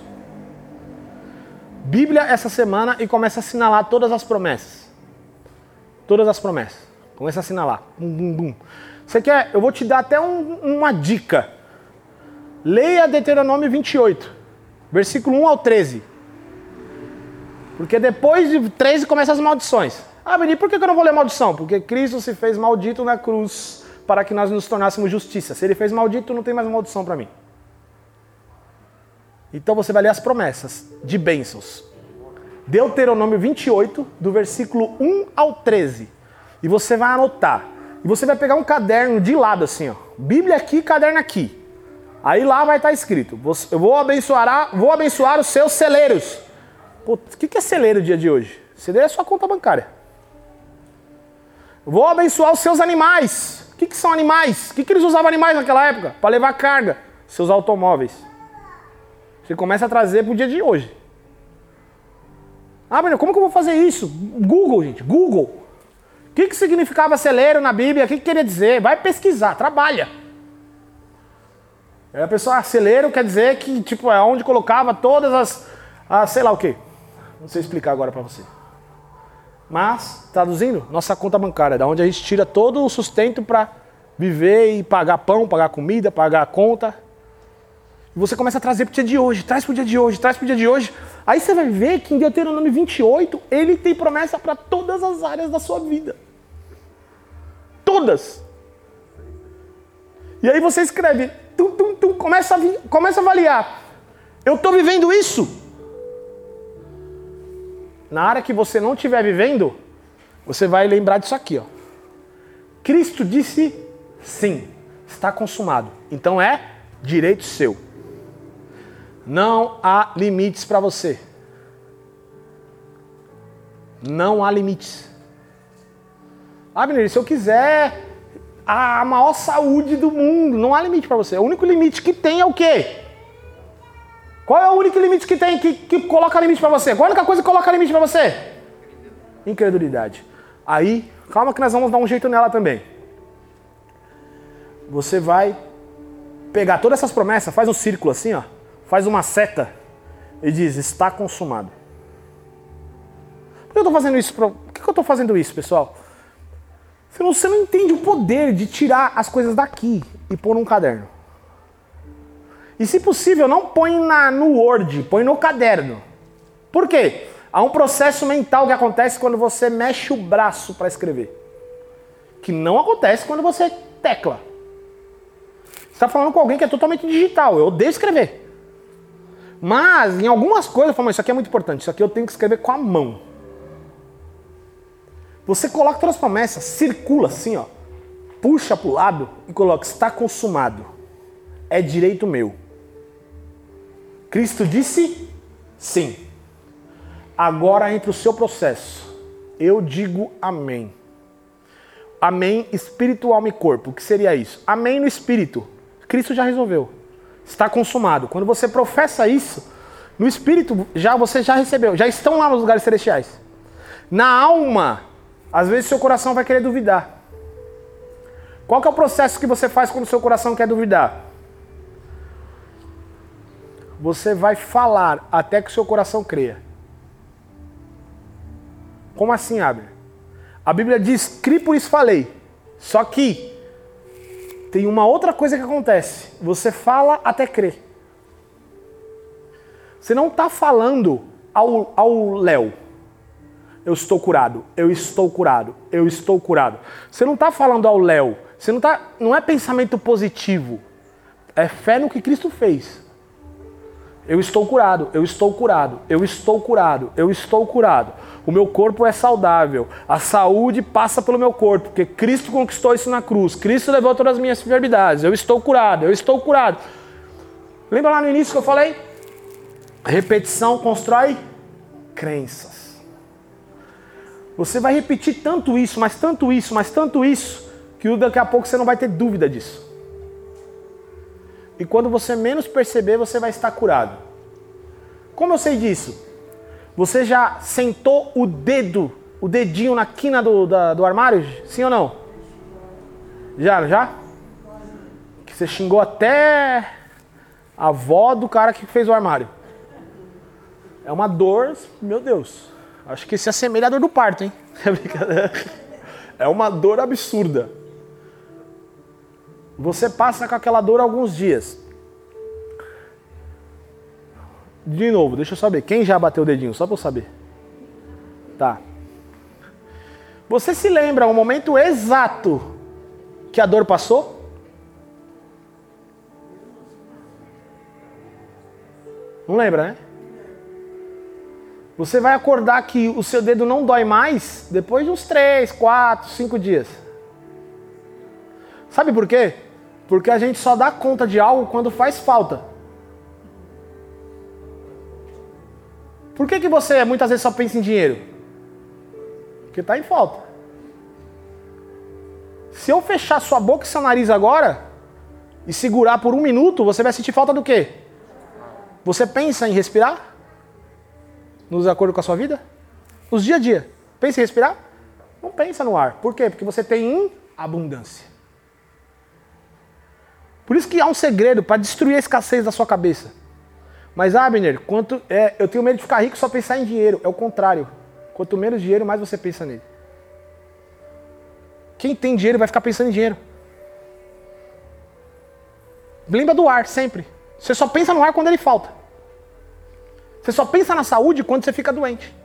Bíblia essa semana e começa a assinalar todas as promessas. Todas as promessas. Começa a assinalar. Bum, bum, bum. Você quer? Eu vou te dar até um, uma dica. Leia Deuteronômio 28, versículo 1 ao 13. Porque depois de 13 começam as maldições. Ah, Beni, por que eu não vou ler maldição? Porque Cristo se fez maldito na cruz para que nós nos tornássemos justiça. Se ele fez maldito, não tem mais maldição para mim. Então você vai ler as promessas de bênçãos. Deuteronômio 28, do versículo 1 ao 13. E você vai anotar. E você vai pegar um caderno de lado assim, ó. Bíblia aqui, caderno aqui. Aí lá vai estar escrito: Eu vou abençoar, vou abençoar os seus celeiros. o que é celeiro dia de hoje? Celeiro é sua conta bancária. Vou abençoar os seus animais. O que, que são animais? O que, que eles usavam animais naquela época? Para levar carga. Seus automóveis. Você começa a trazer para o dia de hoje. Ah, mas como que eu vou fazer isso? Google, gente, Google que, que significava celeiro na Bíblia? O que, que queria dizer? Vai pesquisar, trabalha. Aí a pessoa, ah, celeiro quer dizer que, tipo, é onde colocava todas as, as sei lá o quê. Não sei explicar agora para você. Mas, traduzindo, nossa conta bancária, da onde a gente tira todo o sustento para viver e pagar pão, pagar comida, pagar conta. Você começa a trazer para o dia de hoje, traz para o dia de hoje, traz para o dia de hoje. Aí você vai ver que em Deuteronômio 28, ele tem promessa para todas as áreas da sua vida. Todas. E aí você escreve, tum, tum, tum, começa, a, começa a avaliar. Eu estou vivendo isso? Na área que você não estiver vivendo, você vai lembrar disso aqui. Ó. Cristo disse sim, está consumado. Então é direito seu. Não há limites para você. Não há limites. Abner, se eu quiser a maior saúde do mundo, não há limite para você. O único limite que tem é o quê? Qual é o único limite que tem que, que coloca limite para você? Qual é a única coisa que coloca limite para você? Incredulidade. Aí, calma que nós vamos dar um jeito nela também. Você vai pegar todas essas promessas, faz um círculo assim, ó, faz uma seta e diz: está consumado. Por que eu estou fazendo isso? Pra... que, eu estou fazendo isso, pessoal? Você não, você não entende o poder de tirar as coisas daqui e pôr num caderno. E se possível, não põe na, no Word, põe no caderno. Por quê? Há um processo mental que acontece quando você mexe o braço para escrever. Que não acontece quando você tecla. Você está falando com alguém que é totalmente digital. Eu odeio escrever. Mas em algumas coisas, eu falo, isso aqui é muito importante. Isso aqui eu tenho que escrever com a mão. Você coloca todas as promessas, circula assim, ó. Puxa para o lado e coloca, está consumado. É direito meu. Cristo disse sim. Agora entra o seu processo. Eu digo amém. Amém, espírito, alma e corpo. O que seria isso? Amém no espírito. Cristo já resolveu. Está consumado. Quando você professa isso, no espírito já você já recebeu, já estão lá nos lugares celestiais. Na alma, às vezes seu coração vai querer duvidar. Qual que é o processo que você faz quando seu coração quer duvidar? Você vai falar até que seu coração creia. Como assim, Abner? A Bíblia diz: "Cri por isso falei". Só que tem uma outra coisa que acontece. Você fala até crer. Você não está falando ao, Léo. Eu estou curado, eu estou curado, eu estou curado. Você não está falando ao Léo. Você não tá, não é pensamento positivo. É fé no que Cristo fez. Eu estou curado, eu estou curado, eu estou curado, eu estou curado. O meu corpo é saudável. A saúde passa pelo meu corpo, porque Cristo conquistou isso na cruz. Cristo levou todas as minhas enfermidades. Eu estou curado, eu estou curado. Lembra lá no início que eu falei? Repetição constrói crenças. Você vai repetir tanto isso, mas tanto isso, mas tanto isso, que daqui a pouco você não vai ter dúvida disso. E quando você menos perceber, você vai estar curado. Como eu sei disso? Você já sentou o dedo, o dedinho na quina do, da, do armário? Sim ou não? Já, já? Que você xingou até a avó do cara que fez o armário. É uma dor, meu Deus. Acho que se assemelha à dor do parto, hein? É uma dor absurda. Você passa com aquela dor alguns dias. De novo, deixa eu saber. Quem já bateu o dedinho? Só para eu saber. Tá. Você se lembra o momento exato que a dor passou? Não lembra, né? Você vai acordar que o seu dedo não dói mais depois de uns 3, 4, 5 dias. Sabe por quê? Porque a gente só dá conta de algo quando faz falta. Por que, que você muitas vezes só pensa em dinheiro? Porque está em falta. Se eu fechar sua boca e seu nariz agora e segurar por um minuto, você vai sentir falta do quê? Você pensa em respirar? Nos acordo com a sua vida? Nos dia a dia. Pensa em respirar? Não pensa no ar. Por quê? Porque você tem abundância. Por isso que há um segredo para destruir a escassez da sua cabeça. Mas, Abner, quanto, é, eu tenho medo de ficar rico só pensar em dinheiro. É o contrário. Quanto menos dinheiro, mais você pensa nele. Quem tem dinheiro vai ficar pensando em dinheiro. Lembra do ar, sempre. Você só pensa no ar quando ele falta. Você só pensa na saúde quando você fica doente.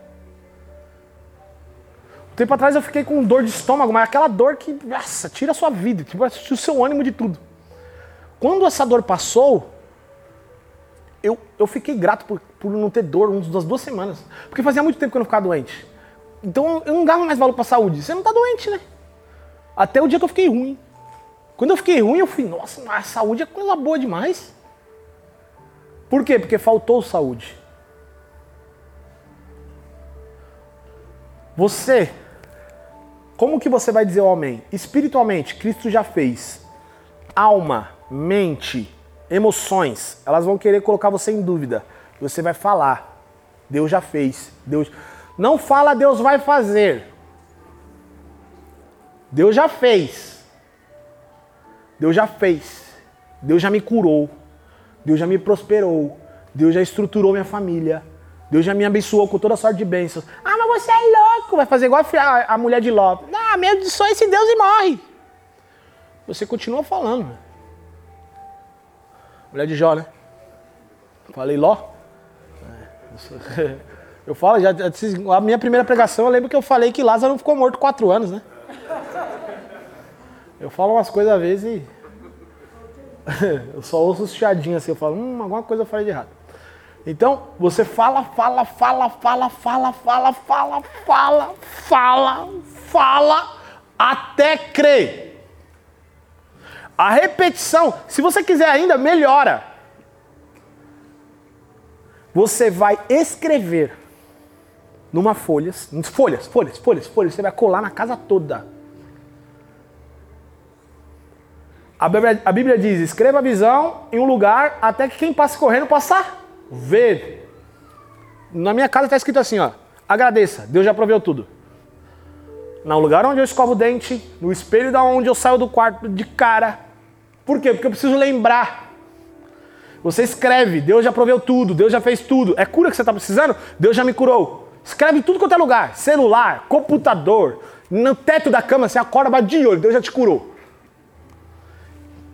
Um tempo atrás eu fiquei com dor de estômago, mas aquela dor que, nossa, tira a sua vida, tira o seu ânimo de tudo. Quando essa dor passou, eu, eu fiquei grato por, por não ter dor umas duas semanas. Porque fazia muito tempo que eu não ficava doente. Então eu não dava mais valor para a saúde. Você não está doente, né? Até o dia que eu fiquei ruim. Quando eu fiquei ruim, eu fui, nossa, a saúde é coisa boa demais. Por quê? Porque faltou saúde. Você, como que você vai dizer o amém? Espiritualmente, Cristo já fez. Alma, mente, emoções, elas vão querer colocar você em dúvida. Você vai falar. Deus já fez. Deus não fala Deus vai fazer. Deus já fez. Deus já fez. Deus já me curou. Deus já me prosperou. Deus já estruturou minha família. Deus já me abençoou com toda sorte de bênçãos. Ah, mas você é louco. Vai fazer igual a, a- mulher de Ló. Não, amaldiçoa esse Deus e morre. Você continua falando. Né? Mulher de Jó, né? Falei Ló? É, eu falo, já, a minha primeira pregação, eu lembro que eu falei que Lázaro não ficou morto quatro anos, né? Eu falo umas coisas às vezes e. eu só ouço os chiadinhos assim, eu falo, hum, alguma coisa eu falei de errado. Então, você fala, fala, fala, fala, fala, fala, fala, fala, fala, fala, até crer. A repetição, se você quiser ainda, melhora. Você vai escrever numa folhas, folhas, folhas, folhas, folhas, você vai colar na casa toda. A Bíblia, a Bíblia diz: escreva a visão em um lugar até que quem passe correndo possa ver. Na minha casa está escrito assim: ó, agradeça, Deus já proveu tudo. No lugar onde eu escovo o dente, no espelho da onde eu saio do quarto de cara. Por quê? Porque eu preciso lembrar. Você escreve, Deus já proveu tudo, Deus já fez tudo. É cura que você está precisando? Deus já me curou. Escreve tudo quanto é lugar: celular, computador, no teto da cama, você acorda, bate de olho, Deus já te curou.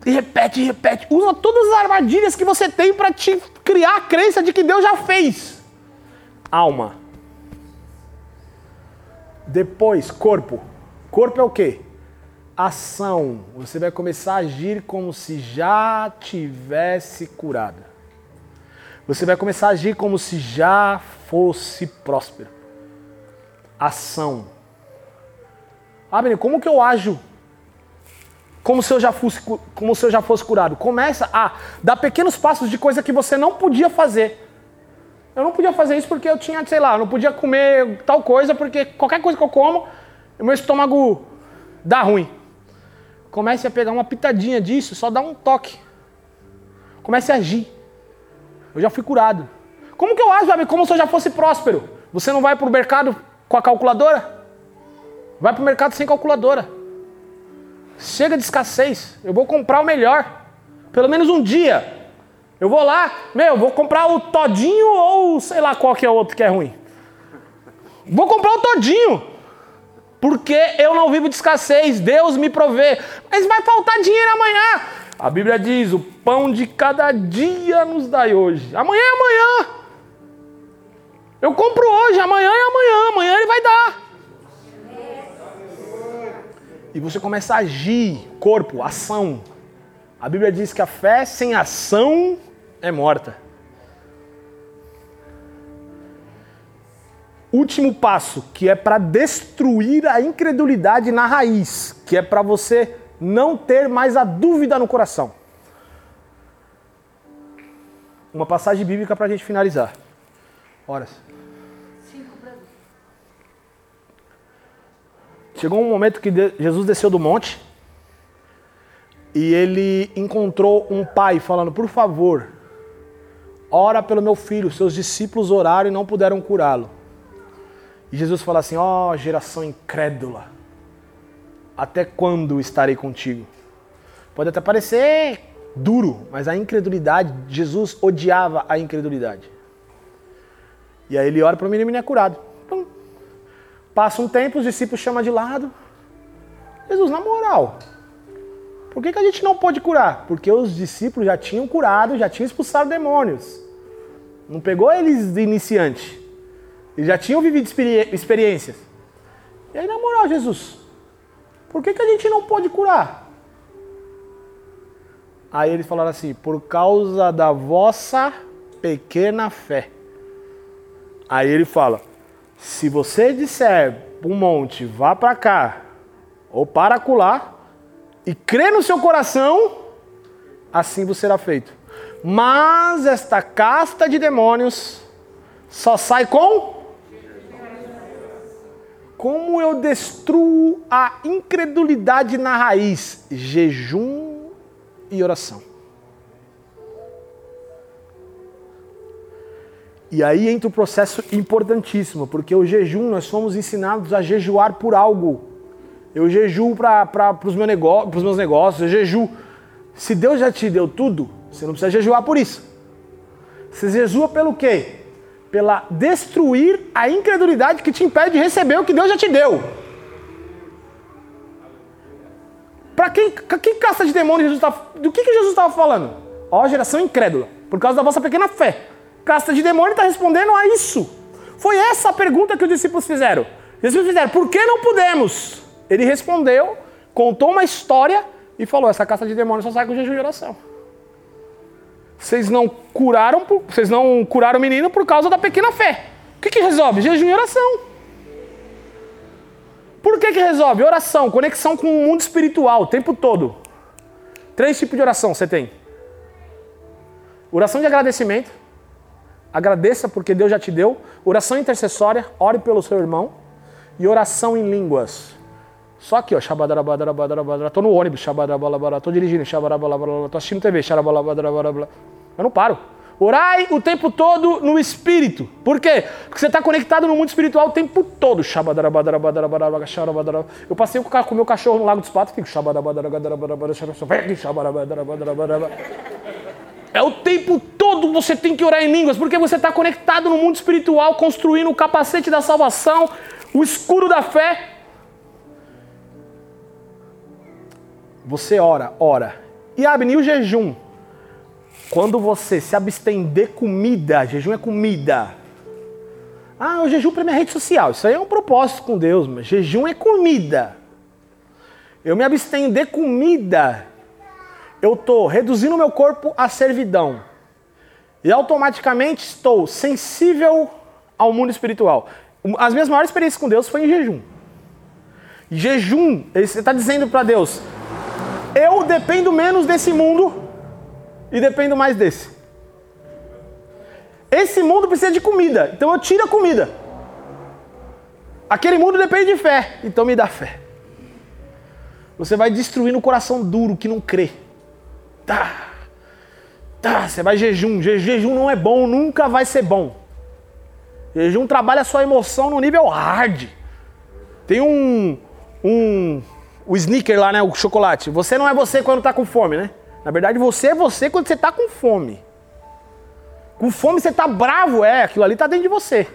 E repete, repete. Usa todas as armadilhas que você tem para te criar a crença de que Deus já fez. Alma. Depois, corpo. Corpo é o quê? Ação. Você vai começar a agir como se já tivesse curado. Você vai começar a agir como se já fosse próspero. Ação. Ah, Benê, como que eu ajo como se eu já fosse, como se eu já fosse curado. Começa a dar pequenos passos de coisa que você não podia fazer. Eu não podia fazer isso porque eu tinha, sei lá, não podia comer tal coisa porque qualquer coisa que eu como, meu estômago dá ruim. Comece a pegar uma pitadinha disso, só dá um toque. Comece a agir. Eu já fui curado. Como que eu ajo, Gabi? Como se eu já fosse próspero. Você não vai para o mercado com a calculadora? Vai para o mercado sem calculadora. Chega de escassez. Eu vou comprar o melhor. Pelo menos um dia. Eu vou lá, meu, vou comprar o todinho ou sei lá qual que é o outro que é ruim. Vou comprar o todinho. Porque eu não vivo de escassez. Deus me provê. Mas vai faltar dinheiro amanhã. A Bíblia diz: o pão de cada dia nos dai hoje. Amanhã é amanhã. Eu compro hoje, amanhã é amanhã. Amanhã ele vai dar. E você começa a agir, corpo, ação. A Bíblia diz que a fé sem ação é morta. Último passo, que é para destruir a incredulidade na raiz, que é para você não ter mais a dúvida no coração. Uma passagem bíblica para a gente finalizar. Horas. Chegou um momento que Jesus desceu do monte e ele encontrou um pai falando: Por favor, ora pelo meu filho. Seus discípulos oraram e não puderam curá-lo. E Jesus fala assim: Ó geração incrédula, até quando estarei contigo? Pode até parecer duro, mas a incredulidade, Jesus odiava a incredulidade. E aí ele ora para o menino e é curado. Pum. Passa um tempo, os discípulos chamam de lado. Jesus, na moral, por que, que a gente não pode curar? Porque os discípulos já tinham curado, já tinham expulsado demônios. Não pegou eles de iniciante. Eles já tinham vivido experi- experiências. E aí, na moral, Jesus, por que, que a gente não pode curar? Aí eles falaram assim: por causa da vossa pequena fé. Aí ele fala: se você disser um monte, vá para cá, ou para acolá, e crê no seu coração, assim vos será feito. Mas esta casta de demônios só sai com. Como eu destruo a incredulidade na raiz? Jejum e oração. E aí entra o processo importantíssimo, porque o jejum, nós fomos ensinados a jejuar por algo. Eu jejuo para os meu negócio, meus negócios, eu jejuo. Se Deus já te deu tudo, você não precisa jejuar por isso. Você jejua pelo quê? pela destruir a incredulidade que te impede de receber o que Deus já te deu. Para quem, quem casta de demônio Jesus tá, do que, que Jesus estava falando? Ó, geração incrédula, por causa da vossa pequena fé. Casta de demônio está respondendo a isso. Foi essa a pergunta que os discípulos fizeram. Os discípulos fizeram, por que não podemos? Ele respondeu, contou uma história e falou: essa casta de demônio só sai com jejum e oração. Vocês não curaram, vocês não curaram o menino por causa da pequena fé. O que, que resolve? Jejum e oração. Por que, que resolve? Oração, conexão com o mundo espiritual o tempo todo. Três tipos de oração você tem: oração de agradecimento, agradeça porque Deus já te deu, oração intercessória, ore pelo seu irmão, e oração em línguas. Só aqui, ó, tô no ônibus, tô dirigindo, tô assistindo TV, eu não paro. Orai o tempo todo no espírito. Por quê? Porque você está conectado no mundo espiritual o tempo todo. Eu passei com meu cachorro no Lago dos Patos. É o tempo todo você tem que orar em línguas, porque você está conectado no mundo espiritual, construindo o capacete da salvação, o da fé. Você ora, ora. E abre o jejum. Quando você se abstém de comida, jejum é comida. Ah, o jejum para minha rede social. Isso aí é um propósito com Deus, mas jejum é comida. Eu me abstenho de comida. Eu estou reduzindo meu corpo à servidão. E automaticamente estou sensível ao mundo espiritual. As minhas maiores experiências com Deus foi em jejum. Jejum, você está dizendo para Deus: eu dependo menos desse mundo e dependo mais desse. Esse mundo precisa de comida, então eu tiro a comida. Aquele mundo depende de fé, então me dá fé. Você vai destruindo o coração duro que não crê. Tá. Tá, você vai jejum. Je jejum não é bom, nunca vai ser bom. Jejum trabalha a sua emoção no nível hard. Tem um um o sneaker lá, né, o chocolate. Você não é você quando tá com fome, né? Na verdade, você é você quando você está com fome. Com fome você está bravo, é, aquilo ali está dentro de você.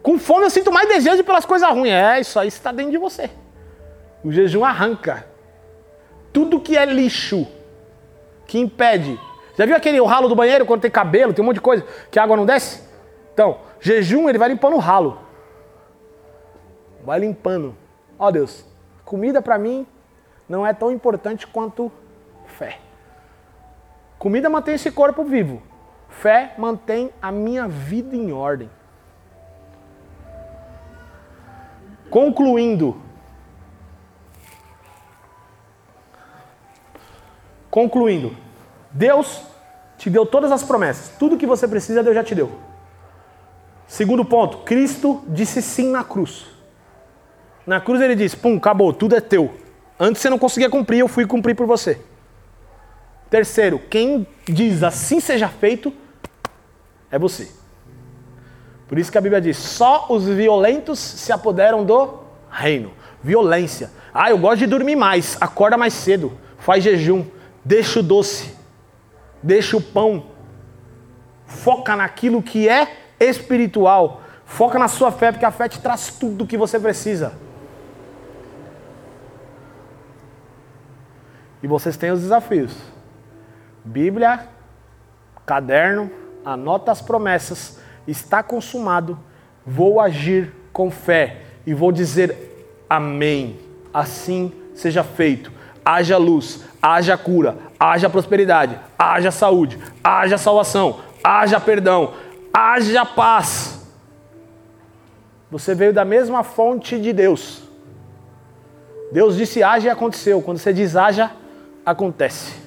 Com fome eu sinto mais desejo pelas coisas ruins. É, isso aí está dentro de você. O jejum arranca. Tudo que é lixo, que impede. Já viu aquele ralo do banheiro quando tem cabelo, tem um monte de coisa, que a água não desce? Então, jejum ele vai limpando o ralo. Vai limpando. Ó Deus, comida para mim não é tão importante quanto fé. Comida mantém esse corpo vivo. Fé mantém a minha vida em ordem. Concluindo. Concluindo. Deus te deu todas as promessas. Tudo que você precisa, Deus já te deu. Segundo ponto, Cristo disse sim na cruz. Na cruz ele disse: pum, acabou, tudo é teu. Antes você não conseguia cumprir, eu fui cumprir por você. Terceiro, quem diz assim seja feito é você. Por isso que a Bíblia diz: só os violentos se apoderam do reino. Violência. Ah, eu gosto de dormir mais, acorda mais cedo, faz jejum, deixa o doce, deixa o pão. Foca naquilo que é espiritual. Foca na sua fé, porque a fé te traz tudo o que você precisa. E vocês têm os desafios. Bíblia, caderno, anota as promessas, está consumado, vou agir com fé e vou dizer amém. Assim seja feito. Haja luz, haja cura, haja prosperidade, haja saúde, haja salvação, haja perdão, haja paz. Você veio da mesma fonte de Deus. Deus disse haja e aconteceu. Quando você diz haja, acontece.